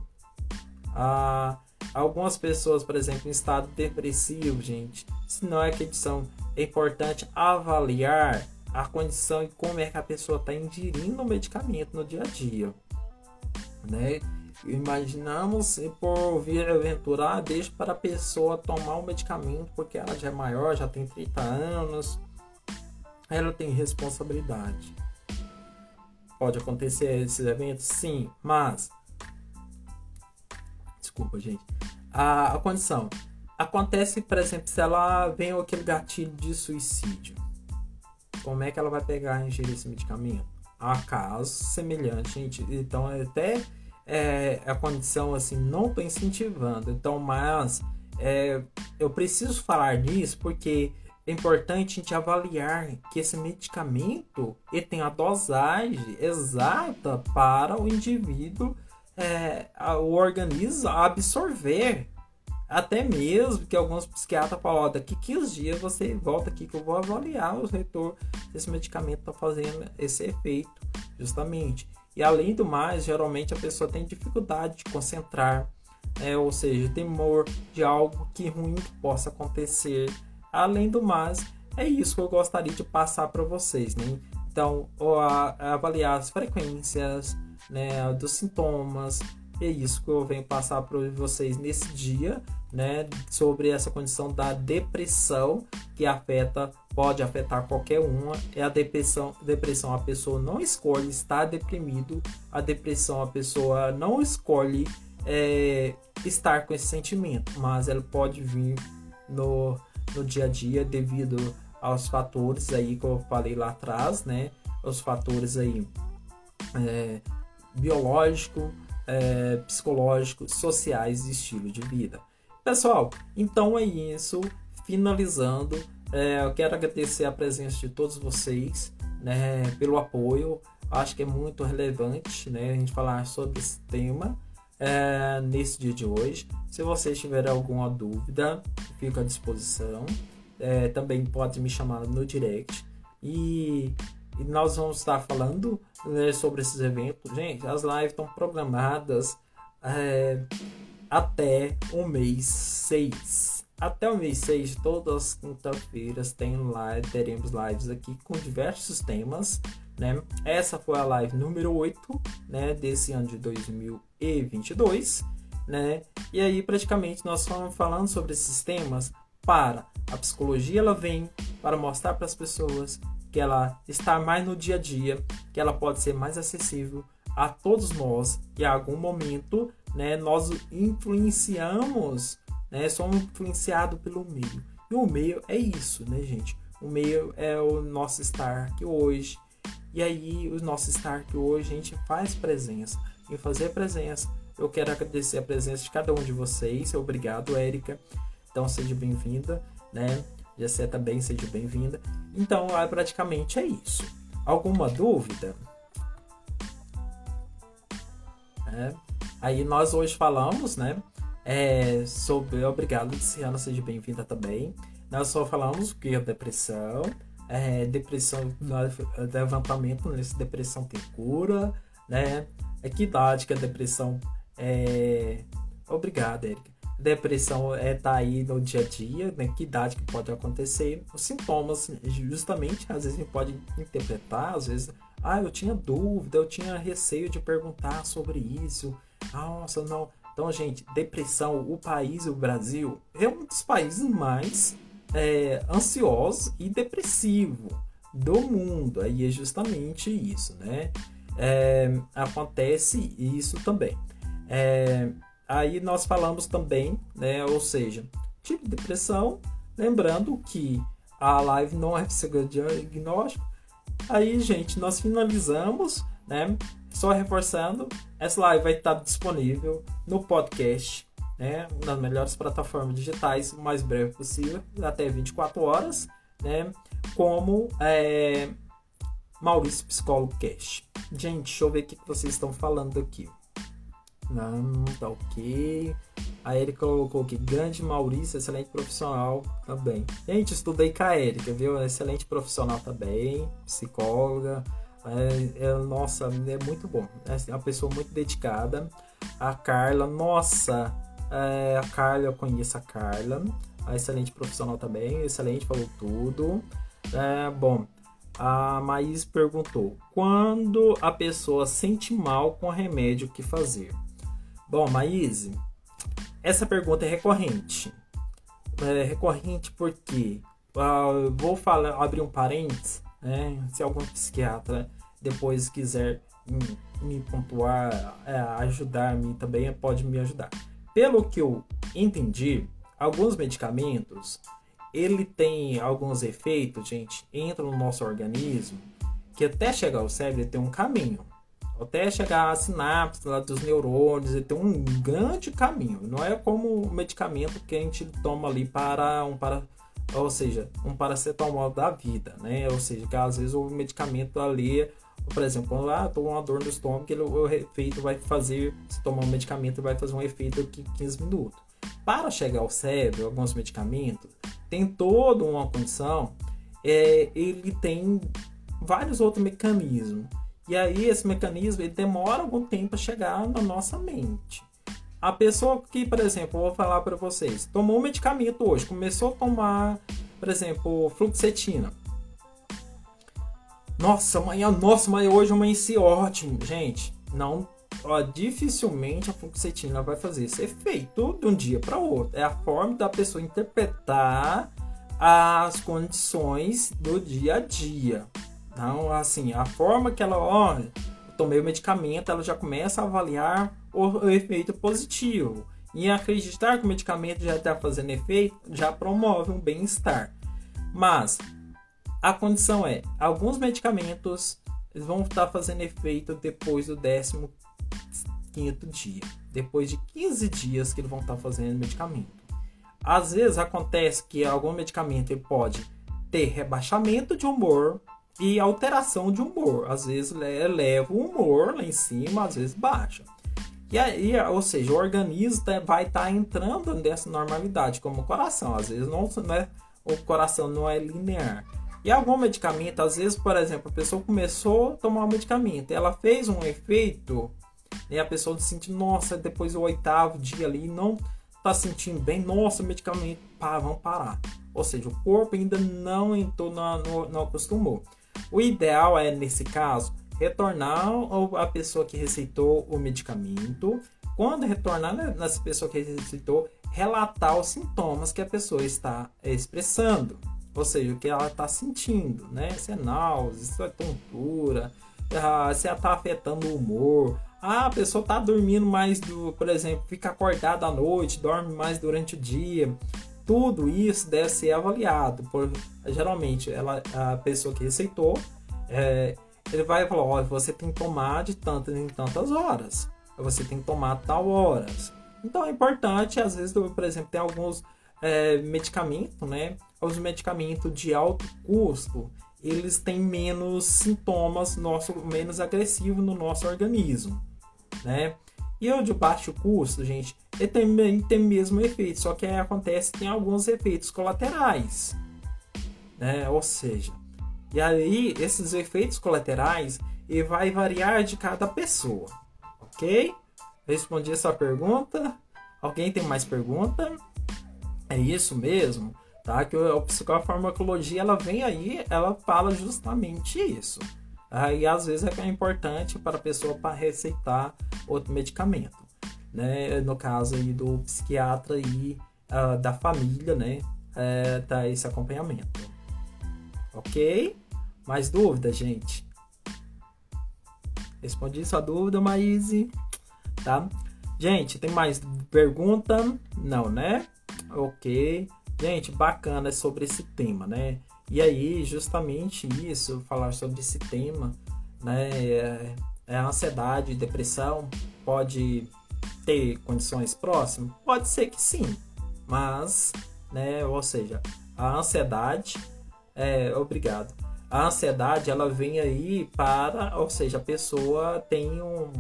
A, algumas pessoas, por exemplo, em estado depressivo, gente, se não é que são, é importante avaliar a condição e como é que a pessoa está ingerindo o medicamento no dia a dia, né? Imaginamos por vir aventurar, deixa para a pessoa tomar o medicamento porque ela já é maior, já tem 30 anos, ela tem responsabilidade. Pode acontecer esses eventos? Sim, mas. Desculpa, gente. A, a condição. Acontece, por exemplo, se ela vem aquele gatilho de suicídio. Como é que ela vai pegar e ingerir esse medicamento? Há casos semelhantes, gente. Então, é até é, a condição assim, não estou incentivando. Então, mas é, eu preciso falar nisso porque é importante a gente avaliar que esse medicamento ele tem a dosagem exata para o indivíduo, é, o organismo absorver. Até mesmo que alguns psiquiatras falam, ó, daqui 15 dias você volta aqui que eu vou avaliar o retorno desse medicamento está fazendo esse efeito, justamente. E além do mais, geralmente a pessoa tem dificuldade de concentrar, é, ou seja, temor de algo que ruim possa acontecer. Além do mais, é isso que eu gostaria de passar para vocês, né? Então, avaliar as frequências né, dos sintomas, é isso que eu venho passar para vocês nesse dia, né, sobre essa condição da depressão que afeta, pode afetar qualquer uma. É a depressão, depressão a pessoa não escolhe estar deprimido, a depressão a pessoa não escolhe é, estar com esse sentimento, mas ela pode vir no, no dia a dia devido aos fatores aí que eu falei lá atrás, né, os fatores aí é, biológico, é, psicológicos, sociais e estilo de vida. Pessoal, então é isso. Finalizando, é, eu quero agradecer a presença de todos vocês, né, pelo apoio. Acho que é muito relevante, né, a gente falar sobre esse tema é, nesse dia de hoje. Se vocês tiverem alguma dúvida, fico à disposição. É, também pode me chamar no direct. E, e nós vamos estar falando né, sobre esses eventos. Gente, as lives estão programadas. É, até o mês 6. Até o mês 6, todas as quinta-feiras, tem live, teremos lives aqui com diversos temas. Né? Essa foi a live número 8 né, desse ano de 2022. Né? E aí, praticamente, nós estamos falando sobre esses temas para a psicologia. Ela vem para mostrar para as pessoas que ela está mais no dia a dia, que ela pode ser mais acessível a todos nós e a algum momento né, nós influenciamos, né, somos influenciados pelo meio. E o meio é isso, né, gente? O meio é o nosso estar aqui hoje. E aí, o nosso estar aqui hoje, a gente faz presença. E fazer presença, eu quero agradecer a presença de cada um de vocês. Obrigado, Érica. Então, seja bem-vinda, né? Jessé também, seja bem-vinda. Então, praticamente é isso. Alguma dúvida? É. Aí nós hoje falamos, né? É, sobre. Obrigado, Luciana, seja bem-vinda também. Nós só falamos que é depressão. É, depressão, levantamento nesse depressão tem cura, né? É que idade que a depressão é. Obrigado, Erika. Depressão é tá aí no dia a dia, né? Que idade que pode acontecer. Os sintomas, justamente, às vezes a gente pode interpretar, às vezes, ah, eu tinha dúvida, eu tinha receio de perguntar sobre isso nossa, não. Então, gente, depressão, o país, o Brasil, é um dos países mais é, ansiosos e depressivo do mundo. Aí é justamente isso, né? É, acontece isso também. É, aí nós falamos também, né? Ou seja, tipo de depressão, lembrando que a live não é psicodiagnóstico. Aí, gente, nós finalizamos, né? Só reforçando, essa live vai estar disponível no podcast, né, nas melhores plataformas digitais, o mais breve possível, até 24 horas, né, como é, Maurício Psicólogo Cash. Gente, deixa eu ver o que vocês estão falando aqui. Não, tá ok. Aí ele colocou que grande Maurício, excelente profissional também. Gente, estudei com a Erika, viu? Excelente profissional também, psicóloga. É, é, nossa, é muito bom. É uma pessoa muito dedicada. A Carla, nossa, é, a Carla, eu conheço a Carla. A excelente profissional também, excelente, falou tudo. É, bom, a Maís perguntou: quando a pessoa sente mal com remédio, o que fazer? Bom, Maís, essa pergunta é recorrente. É recorrente porque uh, vou falar, abrir um parênteses, né? Se algum psiquiatra depois quiser me, me pontuar, é, ajudar-me também, pode me ajudar. Pelo que eu entendi, alguns medicamentos ele tem alguns efeitos, gente, entra no nosso organismo que até chegar ao cérebro tem um caminho até chegar à sinapse lá dos neurônios, ele tem um grande caminho. Não é como o medicamento que a gente toma ali para um para ou seja, um paracetamol da vida, né? Ou seja, que às vezes o medicamento ali, por exemplo, quando ah, tô com uma dor no estômago, ele, o efeito vai fazer, se tomar um medicamento, vai fazer um efeito de 15 minutos. Para chegar ao cérebro, alguns medicamentos, tem toda uma condição, é, ele tem vários outros mecanismos e aí esse mecanismo ele demora algum tempo a chegar na nossa mente. A pessoa que, por exemplo, vou falar para vocês, tomou um medicamento hoje, começou a tomar, por exemplo, fluoxetina. Nossa, amanhã, nossa, mas hoje eu amanheci ótimo. Gente, não, ó, dificilmente a fluoxetina vai fazer esse efeito de um dia para outro. É a forma da pessoa interpretar as condições do dia a dia. Então, assim, a forma que ela, ó, tomei o medicamento, ela já começa a avaliar o, o efeito positivo. E acreditar que o medicamento já está fazendo efeito já promove um bem-estar. Mas a condição é, alguns medicamentos vão estar fazendo efeito depois do 15 quinto dia, depois de 15 dias que eles vão estar fazendo medicamento. Às vezes acontece que algum medicamento ele pode ter rebaixamento de humor e alteração de humor. Às vezes eleva o humor lá em cima, às vezes baixa. E aí, ou seja, o organismo vai estar tá entrando nessa normalidade, como o coração. Às vezes não, não é, o coração não é linear. E algum medicamento, às vezes, por exemplo, a pessoa começou a tomar um medicamento, ela fez um efeito, e a pessoa sente, nossa, depois do oitavo dia ali, não está sentindo bem, nossa, medicamento, pá, vamos parar. Ou seja, o corpo ainda não entrou, não, não acostumou. O ideal é, nesse caso, retornar a pessoa que receitou o medicamento. Quando retornar né, nessa pessoa que receitou, relatar os sintomas que a pessoa está expressando. Ou seja, o que ela está sentindo, né? Se é náusea, se é tontura, ah, se ela está afetando o humor. Ah, a pessoa está dormindo mais, do, por exemplo, fica acordada à noite, dorme mais durante o dia tudo isso deve ser avaliado por geralmente ela a pessoa que receitou é, ele vai falar olha você tem que tomar de tantas em tantas horas você tem que tomar tal horas. Então é importante às vezes por exemplo tem alguns é, medicamentos né? Os medicamentos de alto custo eles têm menos sintomas nosso menos agressivo no nosso organismo né e o de baixo custo, gente, ele também tem o mesmo efeito, só que aí acontece tem alguns efeitos colaterais, né? Ou seja, e aí esses efeitos colaterais e vai variar de cada pessoa, ok? Respondi essa pergunta. Alguém tem mais pergunta? É isso mesmo, tá? Que a psicofarmacologia ela vem aí, ela fala justamente isso. Aí às vezes é, é importante para a pessoa para receitar outro medicamento, né? No caso aí do psiquiatra e uh, da família, né? É, tá esse acompanhamento. Ok? Mais dúvida, gente? Respondi sua dúvida, Maíse. Tá? Gente, tem mais pergunta? Não, né? Ok. Gente, bacana sobre esse tema, né? E aí, justamente isso, falar sobre esse tema, né? É, é ansiedade, depressão, pode ter condições próximas? Pode ser que sim, mas, né? Ou seja, a ansiedade, é, obrigado. A ansiedade, ela vem aí para, ou seja, a pessoa tem um,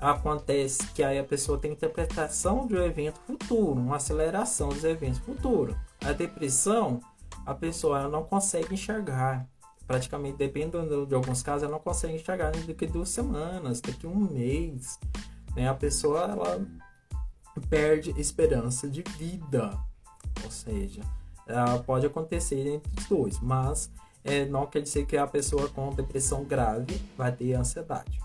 acontece que aí a pessoa tem interpretação de um evento futuro, uma aceleração dos eventos futuros. A depressão, a pessoa não consegue enxergar. Praticamente, dependendo de alguns casos, ela não consegue enxergar daqui duas semanas, daqui um mês. Né? A pessoa ela perde esperança de vida. Ou seja, pode acontecer entre os dois, mas é, não quer dizer que a pessoa com depressão grave vai ter ansiedade.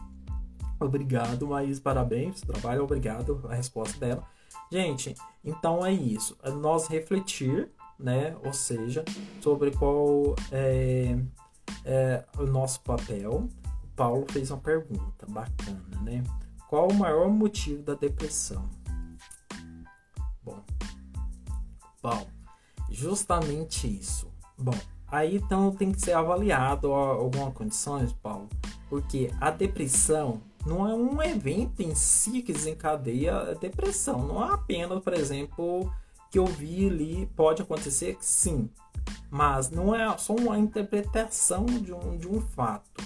Obrigado, Maís, parabéns. Trabalho, obrigado. A resposta dela. Gente, então é isso. É nós refletir, né? Ou seja, sobre qual é, é o nosso papel. Paulo fez uma pergunta bacana, né? Qual o maior motivo da depressão? Bom, Paulo, justamente isso. Bom, aí então tem que ser avaliado alguma condições, Paulo, porque a depressão não é um evento em si que desencadeia a depressão. Não é apenas, por exemplo, que eu vi ali, pode acontecer sim, mas não é só uma interpretação de um, de um fato.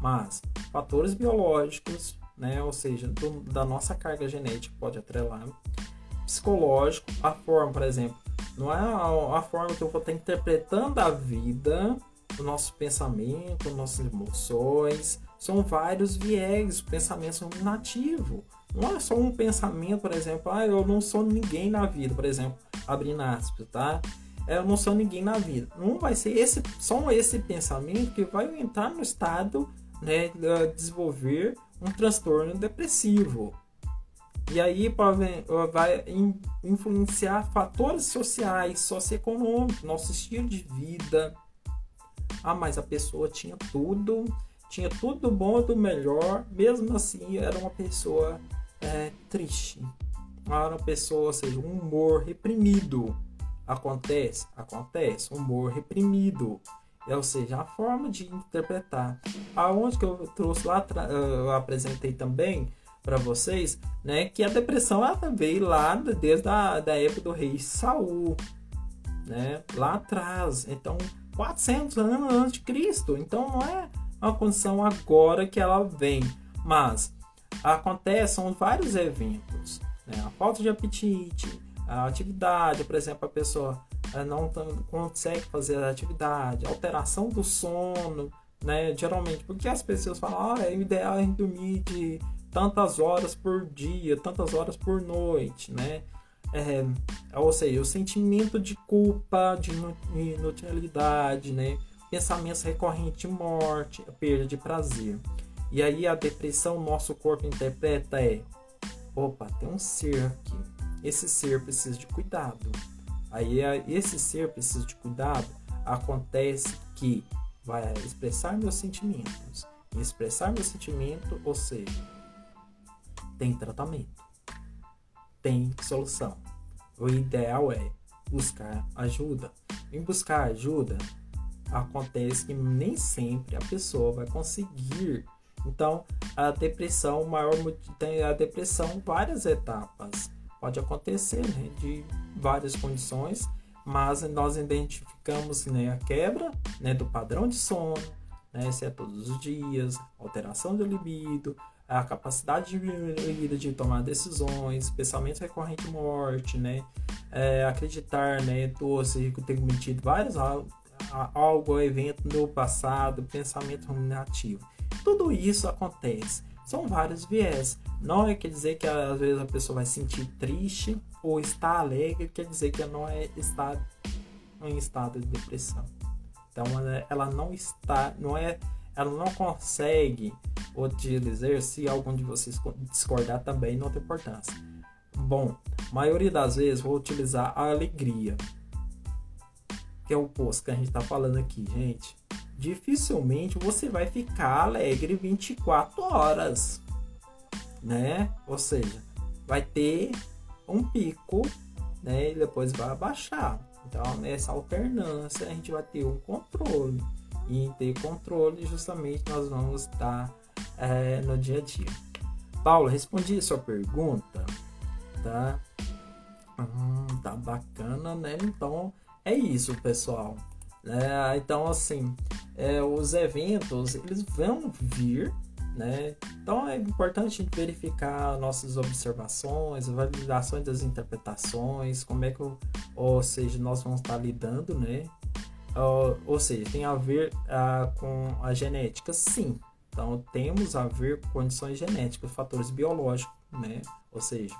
Mas fatores biológicos, né, ou seja, do, da nossa carga genética pode atrelar, psicológico, a forma, por exemplo, não é a, a forma que eu vou estar interpretando a vida, o nosso pensamento, nossas emoções, são vários viés, pensamento ruminativo. Não é só um pensamento, por exemplo, ah, eu não sou ninguém na vida, por exemplo, abrindo aspas, tá? É, eu não sou ninguém na vida. Não vai ser esse, só esse pensamento que vai entrar no estado né, de desenvolver um transtorno depressivo. E aí vai influenciar fatores sociais, socioeconômicos, nosso estilo de vida. Ah, mas a pessoa tinha tudo tinha tudo do bom e do melhor, mesmo assim era uma pessoa é, triste. Era uma pessoa, ou seja, um humor reprimido. Acontece? Acontece. Humor reprimido. Ou seja, a forma de interpretar. Aonde que eu trouxe lá, eu apresentei também para vocês, né, que a depressão ela veio lá desde a da época do rei Saul, né, lá atrás. Então, 400 anos antes de Cristo. Então, não é uma condição agora que ela vem. Mas acontecem vários eventos. Né? A falta de apetite, a atividade, por exemplo, a pessoa eh, não consegue fazer a atividade, alteração do sono, né? Geralmente, porque as pessoas falam, ah, é ideal dormir de tantas horas por dia, tantas horas por noite, né? É, ou seja, o sentimento de culpa, de inutilidade, né? Pensamentos recorrentes de morte, perda de prazer. E aí a depressão, nosso corpo interpreta é: opa, tem um ser aqui. Esse ser precisa de cuidado. Aí esse ser precisa de cuidado. Acontece que vai expressar meus sentimentos. E expressar meu sentimento, ou seja, tem tratamento, tem solução. O ideal é buscar ajuda. Em buscar ajuda, acontece que nem sempre a pessoa vai conseguir. Então, a depressão, maior tem a depressão várias etapas. Pode acontecer né, de várias condições, mas nós identificamos né, a quebra né, do padrão de sono, né, se é todos os dias, alteração do libido, a capacidade de, de tomar decisões, pensamento recorrente morte, né, é, acreditar, né, tô, ter cometido vários algo, evento no passado, pensamento ruminativo. Tudo isso acontece. São vários viés. Não é quer dizer que às vezes a pessoa vai sentir triste ou está alegre, quer dizer que não é estar em estado de depressão. Então ela não está, não é, ela não consegue utilizar, se algum de vocês discordar também, não tem importância. Bom, maioria das vezes vou utilizar a alegria que é o posto que a gente está falando aqui, gente, dificilmente você vai ficar alegre 24 horas, né? Ou seja, vai ter um pico, né? E depois vai abaixar. Então, nessa alternância, a gente vai ter um controle. E em ter controle, justamente, nós vamos estar é, no dia a dia. Paulo, respondi a sua pergunta, tá? Hum, tá bacana, né? Então, é isso, pessoal. É, então, assim, é, os eventos eles vão vir, né? Então é importante verificar nossas observações, validações das interpretações, como é que, ou seja, nós vamos estar lidando, né? Ou, ou seja, tem a ver uh, com a genética, sim. Então temos a ver com condições genéticas, fatores biológicos, né? Ou seja,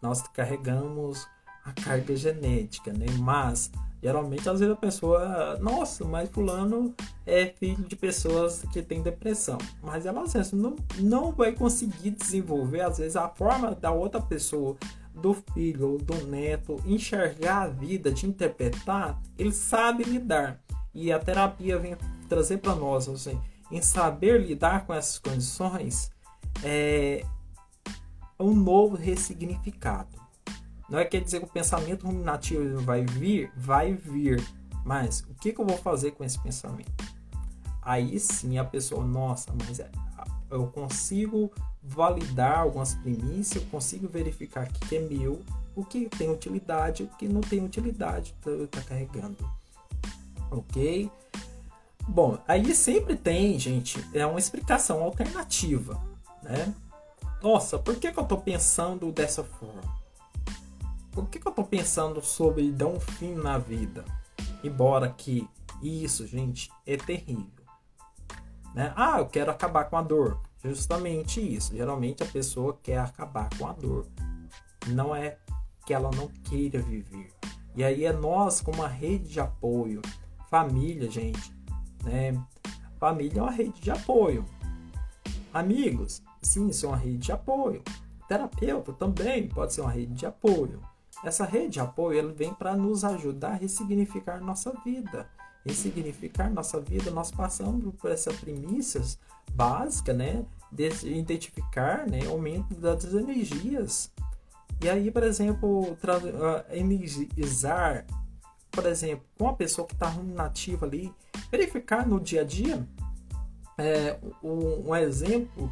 nós carregamos a carga genética, né? Mas geralmente às vezes a pessoa, nossa, mas fulano é filho de pessoas que têm depressão, mas ela às vezes não, não vai conseguir desenvolver às vezes a forma da outra pessoa do filho ou do neto enxergar a vida, de interpretar, ele sabe lidar. E a terapia vem trazer para nós, assim, em saber lidar com essas condições, é um novo ressignificado. Não é quer dizer que o pensamento ruminativo vai vir, vai vir. Mas o que, que eu vou fazer com esse pensamento? Aí sim a pessoa, nossa, mas é, eu consigo validar algumas premissas, eu consigo verificar o que é meu, o que tem utilidade, o que não tem utilidade, está carregando. Ok? Bom, aí sempre tem, gente, é uma explicação alternativa, né? Nossa, por que, que eu estou pensando dessa forma? O que, que eu tô pensando sobre dar um fim na vida? Embora que isso, gente, é terrível. Né? Ah, eu quero acabar com a dor. Justamente isso. Geralmente a pessoa quer acabar com a dor. Não é que ela não queira viver. E aí é nós, como uma rede de apoio, família, gente, né? Família é uma rede de apoio. Amigos, sim, é uma rede de apoio. Terapeuta também pode ser uma rede de apoio. Essa rede de apoio ele vem para nos ajudar a ressignificar nossa vida. Ressignificar nossa vida, nós passamos por essas premissas básicas, né? De identificar né, aumento das energias. E aí, por exemplo, uh, energizar, por exemplo, com a pessoa que está ruminativa ali, verificar no dia a dia é, um, um exemplo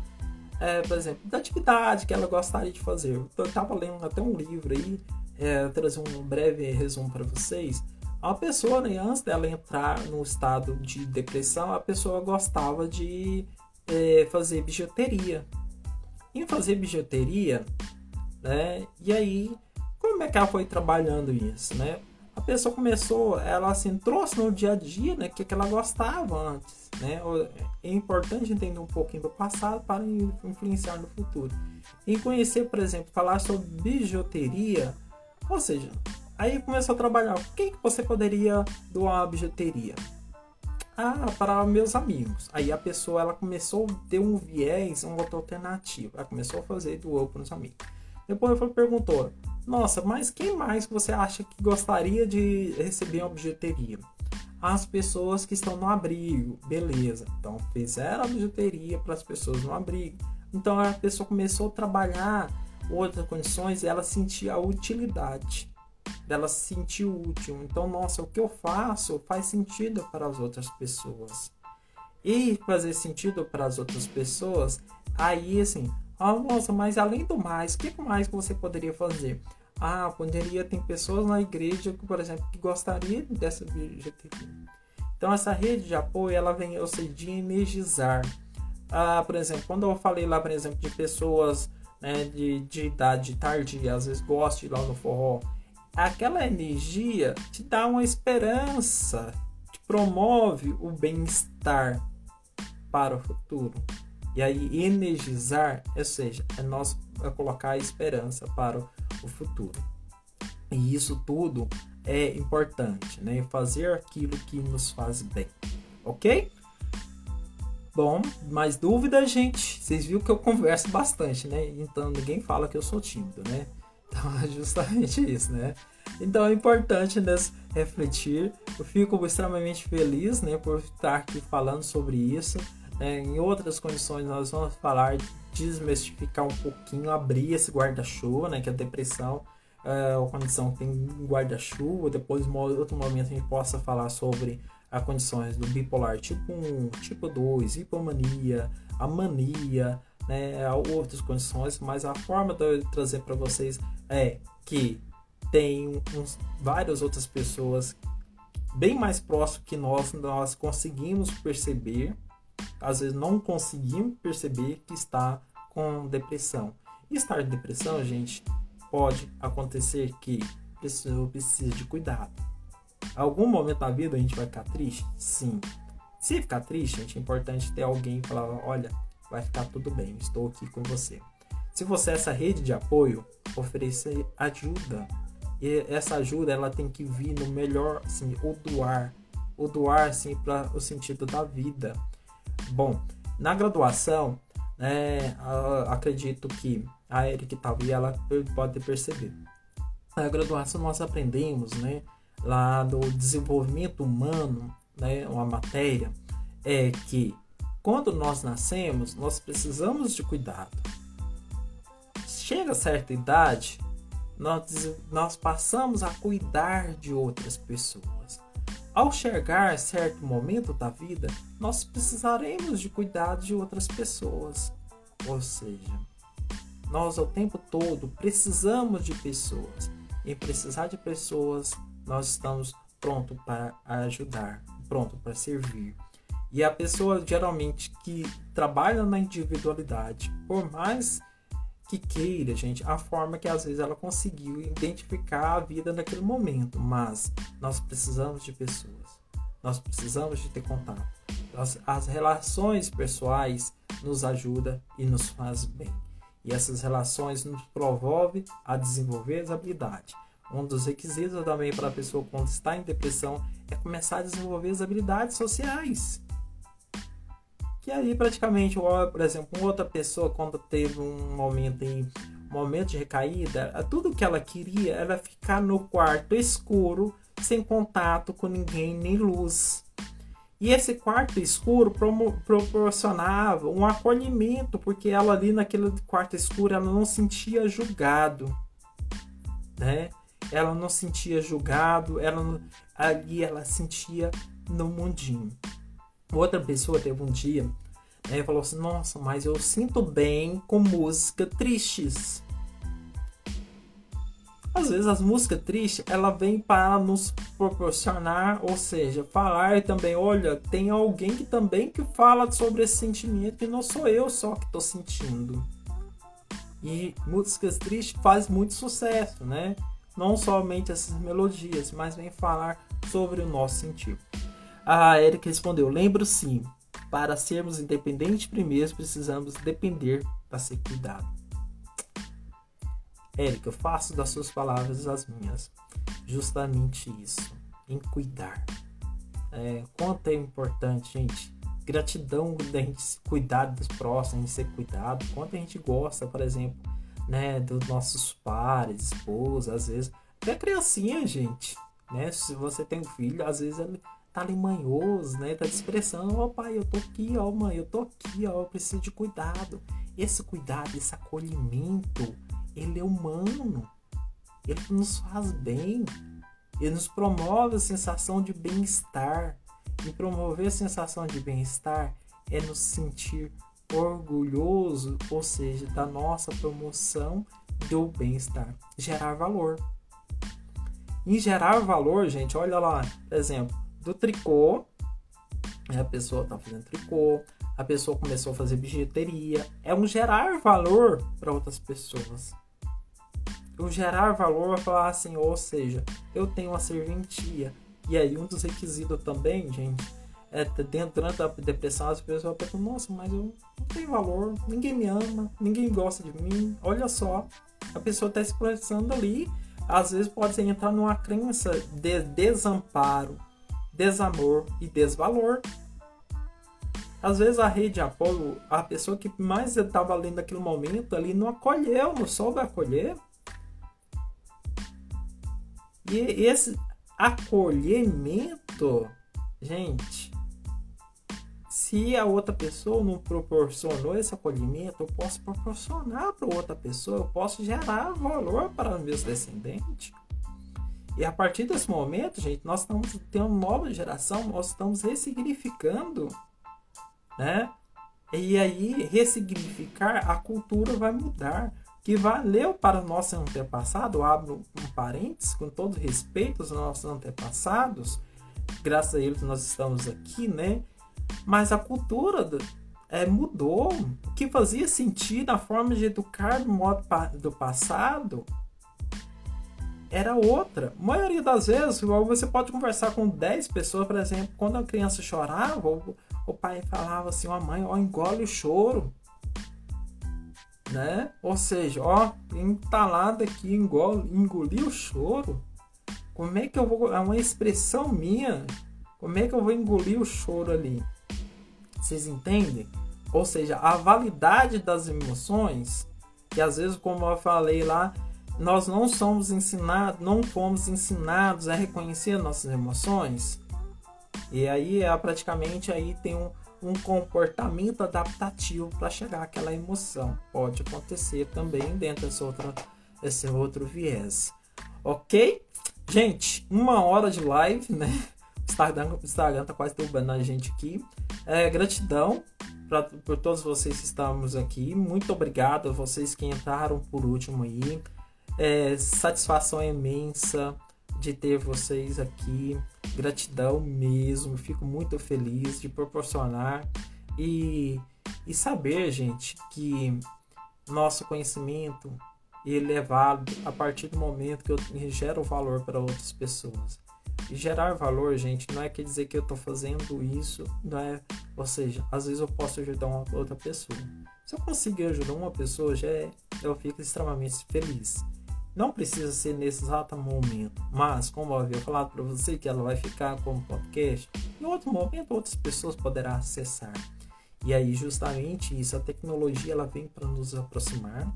é, por exemplo, da atividade que ela gostaria de fazer. Eu estava lendo até um livro aí é, trazer um breve resumo para vocês. A pessoa, né, antes dela entrar no estado de depressão, a pessoa gostava de é, fazer bijuteria. Em fazer bijuteria, né? E aí, como é que ela foi trabalhando isso, né? A pessoa começou, ela assim, trouxe no dia a dia, né, que, que ela gostava antes, né? É importante entender um pouquinho do passado para influenciar no futuro. E conhecer, por exemplo, falar sobre bijuteria, ou seja, aí começou a trabalhar. O que, você poderia doar a bijuteria? Ah, para meus amigos. Aí a pessoa ela começou a ter um viés, uma outra alternativa. Ela começou a fazer doou para os amigos. Depois ela perguntou: Nossa, mas quem mais você acha que gostaria de receber uma bijuteria? As pessoas que estão no abrigo, beleza. Então fizeram a bijuteria para as pessoas no abrigo. Então a pessoa começou a trabalhar outras condições, ela sentia a utilidade, ela se sentiu útil. Então, nossa, o que eu faço faz sentido para as outras pessoas. E fazer sentido para as outras pessoas, aí assim, ah, nossa, mas além do mais, o que mais que você poderia fazer? Ah, poderia ter pessoas na igreja, por exemplo, que gostariam dessa bijuteria. Então essa rede de apoio, ela vem, ou seja, de energizar. Ah, por exemplo, quando eu falei lá, por exemplo, de pessoas né, de, de idade tardia, às vezes gosta de ir lá no forró, aquela energia te dá uma esperança, te promove o bem-estar para o futuro. E aí, energizar, ou seja, é nós é colocar a esperança para o futuro. E isso tudo é importante, né? Fazer aquilo que nos faz bem, ok? Bom, mais dúvidas, gente? Vocês viram que eu converso bastante, né? Então ninguém fala que eu sou tímido, né? Então é justamente isso, né? Então é importante né, refletir. Eu fico extremamente feliz né, por estar aqui falando sobre isso. Né? Em outras condições, nós vamos falar, desmistificar um pouquinho, abrir esse guarda-chuva, né, que é a depressão é uma condição que tem guarda-chuva. Depois, em outro momento, a gente possa falar sobre a condições do bipolar tipo 1, tipo 2, hipomania, a mania, né, outras condições, mas a forma de eu trazer para vocês é que tem uns, várias outras pessoas bem mais próximas que nós, nós conseguimos perceber, às vezes não conseguimos perceber que está com depressão. E estar em depressão, gente, pode acontecer que a pessoa precisa de cuidado. Algum momento da vida a gente vai ficar triste? Sim. Se ficar triste, gente, é importante ter alguém falar, olha, vai ficar tudo bem, estou aqui com você. Se você é essa rede de apoio, oferecer ajuda. E essa ajuda ela tem que vir no melhor, assim, o doar, o doar assim para o sentido da vida. Bom, na graduação, né, acredito que a Eric talvez ela pode perceber. Na graduação nós aprendemos, né, lá do desenvolvimento humano, né, uma matéria é que quando nós nascemos, nós precisamos de cuidado chega certa idade, nós, nós passamos a cuidar de outras pessoas. Ao chegar certo momento da vida, nós precisaremos de cuidado de outras pessoas. Ou seja, nós o tempo todo precisamos de pessoas. Em precisar de pessoas, nós estamos prontos para ajudar, pronto para servir. E a pessoa geralmente que trabalha na individualidade, por mais que queira, gente, a forma que às vezes ela conseguiu identificar a vida naquele momento, mas nós precisamos de pessoas, nós precisamos de ter contato. As, as relações pessoais nos ajudam e nos faz bem. E essas relações nos promovem a desenvolver as habilidades. Um dos requisitos também para a pessoa quando está em depressão é começar a desenvolver as habilidades sociais. Que aí praticamente, por exemplo, outra pessoa quando teve um momento em momento de recaída, tudo que ela queria era ficar no quarto escuro, sem contato com ninguém nem luz. E esse quarto escuro proporcionava um acolhimento, porque ela ali naquele quarto escuro ela não sentia julgado, né? Ela não sentia julgado, ela ali ela sentia no mundinho. Outra pessoa teve um dia né, e falou assim: Nossa, mas eu sinto bem com música tristes. Às vezes as músicas tristes ela vem para nos proporcionar, ou seja, falar também, olha, tem alguém que também que fala sobre esse sentimento que não sou eu só que estou sentindo. E músicas tristes faz muito sucesso, né? Não somente essas melodias, mas vem falar sobre o nosso sentido. A Erika respondeu: Lembro sim. Para sermos independentes primeiro, precisamos depender para ser cuidado. Érica, faço das suas palavras as minhas. Justamente isso, em cuidar. É, quanto é importante, gente. Gratidão da gente cuidar dos próximos, ser cuidado. Quanto a gente gosta, por exemplo, né, dos nossos pares, esposa, às vezes. Até criancinha, gente. Né? Se você tem um filho, às vezes ele tá ali manhoso, né? Tá de expressão, ó oh, pai, eu tô aqui, ó mãe, eu tô aqui, ó, eu preciso de cuidado. Esse cuidado, esse acolhimento, ele é humano. Ele nos faz bem. Ele nos promove a sensação de bem-estar. E promover a sensação de bem-estar é nos sentir orgulhoso, ou seja, da nossa promoção do bem-estar, gerar valor. Em gerar valor, gente, olha lá, exemplo, do tricô. A pessoa está fazendo tricô, a pessoa começou a fazer bijuteria. É um gerar valor para outras pessoas. O gerar valor é falar assim, ou seja, eu tenho uma serventia. E aí um dos requisitos também, gente, é dentro da depressão as pessoas pensam, nossa, mas eu não tenho valor, ninguém me ama, ninguém gosta de mim. Olha só, a pessoa está expressando ali, às vezes pode entrar numa crença de desamparo, desamor e desvalor. Às vezes a rede de apoio, a pessoa que mais estava ali naquele momento ali não acolheu, não soube acolher. E esse acolhimento, gente, se a outra pessoa não proporcionou esse acolhimento, eu posso proporcionar para outra pessoa, eu posso gerar valor para meus descendentes. E a partir desse momento, gente, nós estamos tendo uma nova geração, nós estamos ressignificando, né? E aí, ressignificar, a cultura vai mudar. Que valeu para o nosso antepassado, abro um parênteses, com todo respeito aos nossos antepassados, graças a eles nós estamos aqui, né? Mas a cultura é, mudou. O que fazia sentido, a forma de educar do modo do passado era outra. A maioria das vezes, você pode conversar com 10 pessoas, por exemplo, quando a criança chorava, o, o pai falava assim, a mãe, ó, engole o choro. Né? Ou seja, ó, entalado aqui, engole, engolir o choro. Como é que eu vou. É uma expressão minha. Como é que eu vou engolir o choro ali? Vocês entendem? Ou seja, a validade das emoções, que às vezes, como eu falei lá, nós não somos ensinados, não fomos ensinados a reconhecer nossas emoções. E aí é praticamente aí tem um, um comportamento adaptativo para chegar àquela emoção. Pode acontecer também dentro desse outro, desse outro viés. Ok? Gente, uma hora de live, né? Instagram, Instagram tá quase derrubando a gente aqui. É, gratidão pra, por todos vocês que estamos aqui. Muito obrigado a vocês que entraram por último aí. É, satisfação imensa de ter vocês aqui. Gratidão mesmo. Fico muito feliz de proporcionar e, e saber, gente, que nosso conhecimento ele é válido a partir do momento que eu gero valor para outras pessoas. Gerar valor, gente, não é quer dizer que eu estou fazendo isso, não é? Ou seja, às vezes eu posso ajudar uma outra pessoa. Se eu conseguir ajudar uma pessoa, já é, eu fico extremamente feliz. Não precisa ser nesse exato momento, mas como eu havia falado para você que ela vai ficar como podcast, em outro momento outras pessoas poderão acessar. E aí justamente isso, a tecnologia ela vem para nos aproximar,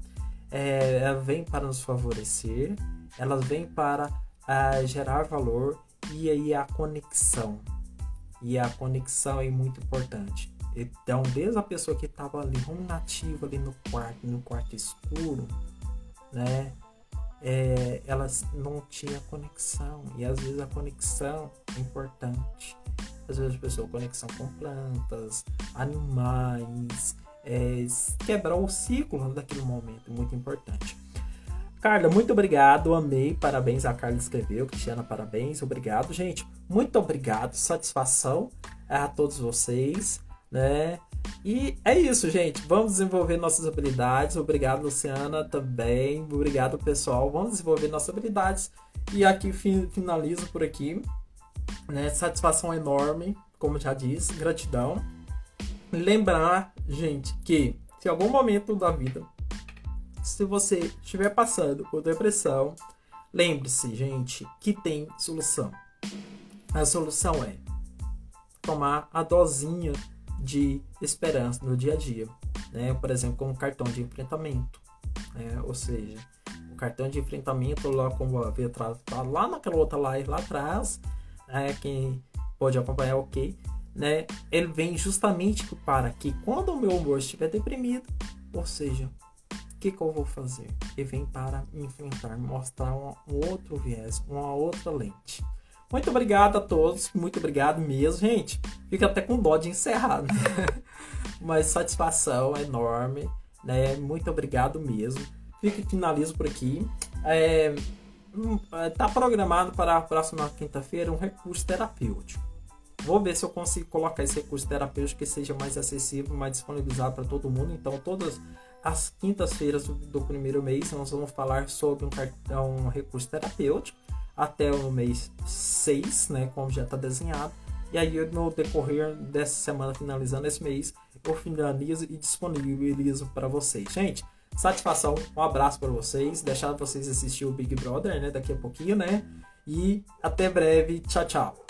é, ela vem para nos favorecer, ela vem para uh, gerar valor e aí a conexão. E a conexão é muito importante. Então, desde a pessoa que estava ali, um nativo ali no quarto, no quarto escuro, né? é, elas não tinham conexão. E às vezes a conexão é importante. Às vezes a pessoa conexão com plantas, animais, é, quebrar o ciclo daquele momento, muito importante. Carla, muito obrigado, amei, parabéns. A Carla escreveu, Cristiana, parabéns, obrigado, gente. Muito obrigado, satisfação a todos vocês, né? E é isso, gente. Vamos desenvolver nossas habilidades. Obrigado, Luciana, também. Obrigado, pessoal. Vamos desenvolver nossas habilidades. E aqui finalizo por aqui. Né? Satisfação enorme, como já disse. Gratidão. Lembrar, gente, que se algum momento da vida, se você estiver passando por depressão, lembre-se, gente, que tem solução. A solução é tomar a dosinha de esperança no dia a dia, né? Por exemplo, como cartão de enfrentamento, né? ou seja, o cartão de enfrentamento lá como havia tá lá naquela outra live lá atrás, né? quem pode acompanhar, ok, né? Ele vem justamente para que quando o meu humor estiver deprimido, ou seja, que, que eu vou fazer? Ele vem para enfrentar, mostrar um, um outro viés, uma outra lente. Muito obrigado a todos, muito obrigado mesmo, gente. Fica até com dó de encerrar, né? Mas satisfação enorme, né? Muito obrigado mesmo. Fica finalizo por aqui. É, hum, é, tá programado para a próxima quinta-feira um recurso terapêutico. Vou ver se eu consigo colocar esse recurso terapêutico que seja mais acessível, mais disponibilizado para todo mundo. Então, todas as quintas-feiras do, primeiro mês, nós vamos falar sobre um, cartão, um recurso terapêutico até o mês 6, né, como já está desenhado. E aí no decorrer dessa semana, finalizando esse mês, eu finalizo e disponibilizo para vocês. Gente, satisfação, um abraço para vocês, deixar vocês assistir o Big Brother, né, daqui a pouquinho, né? E até breve, tchau, tchau.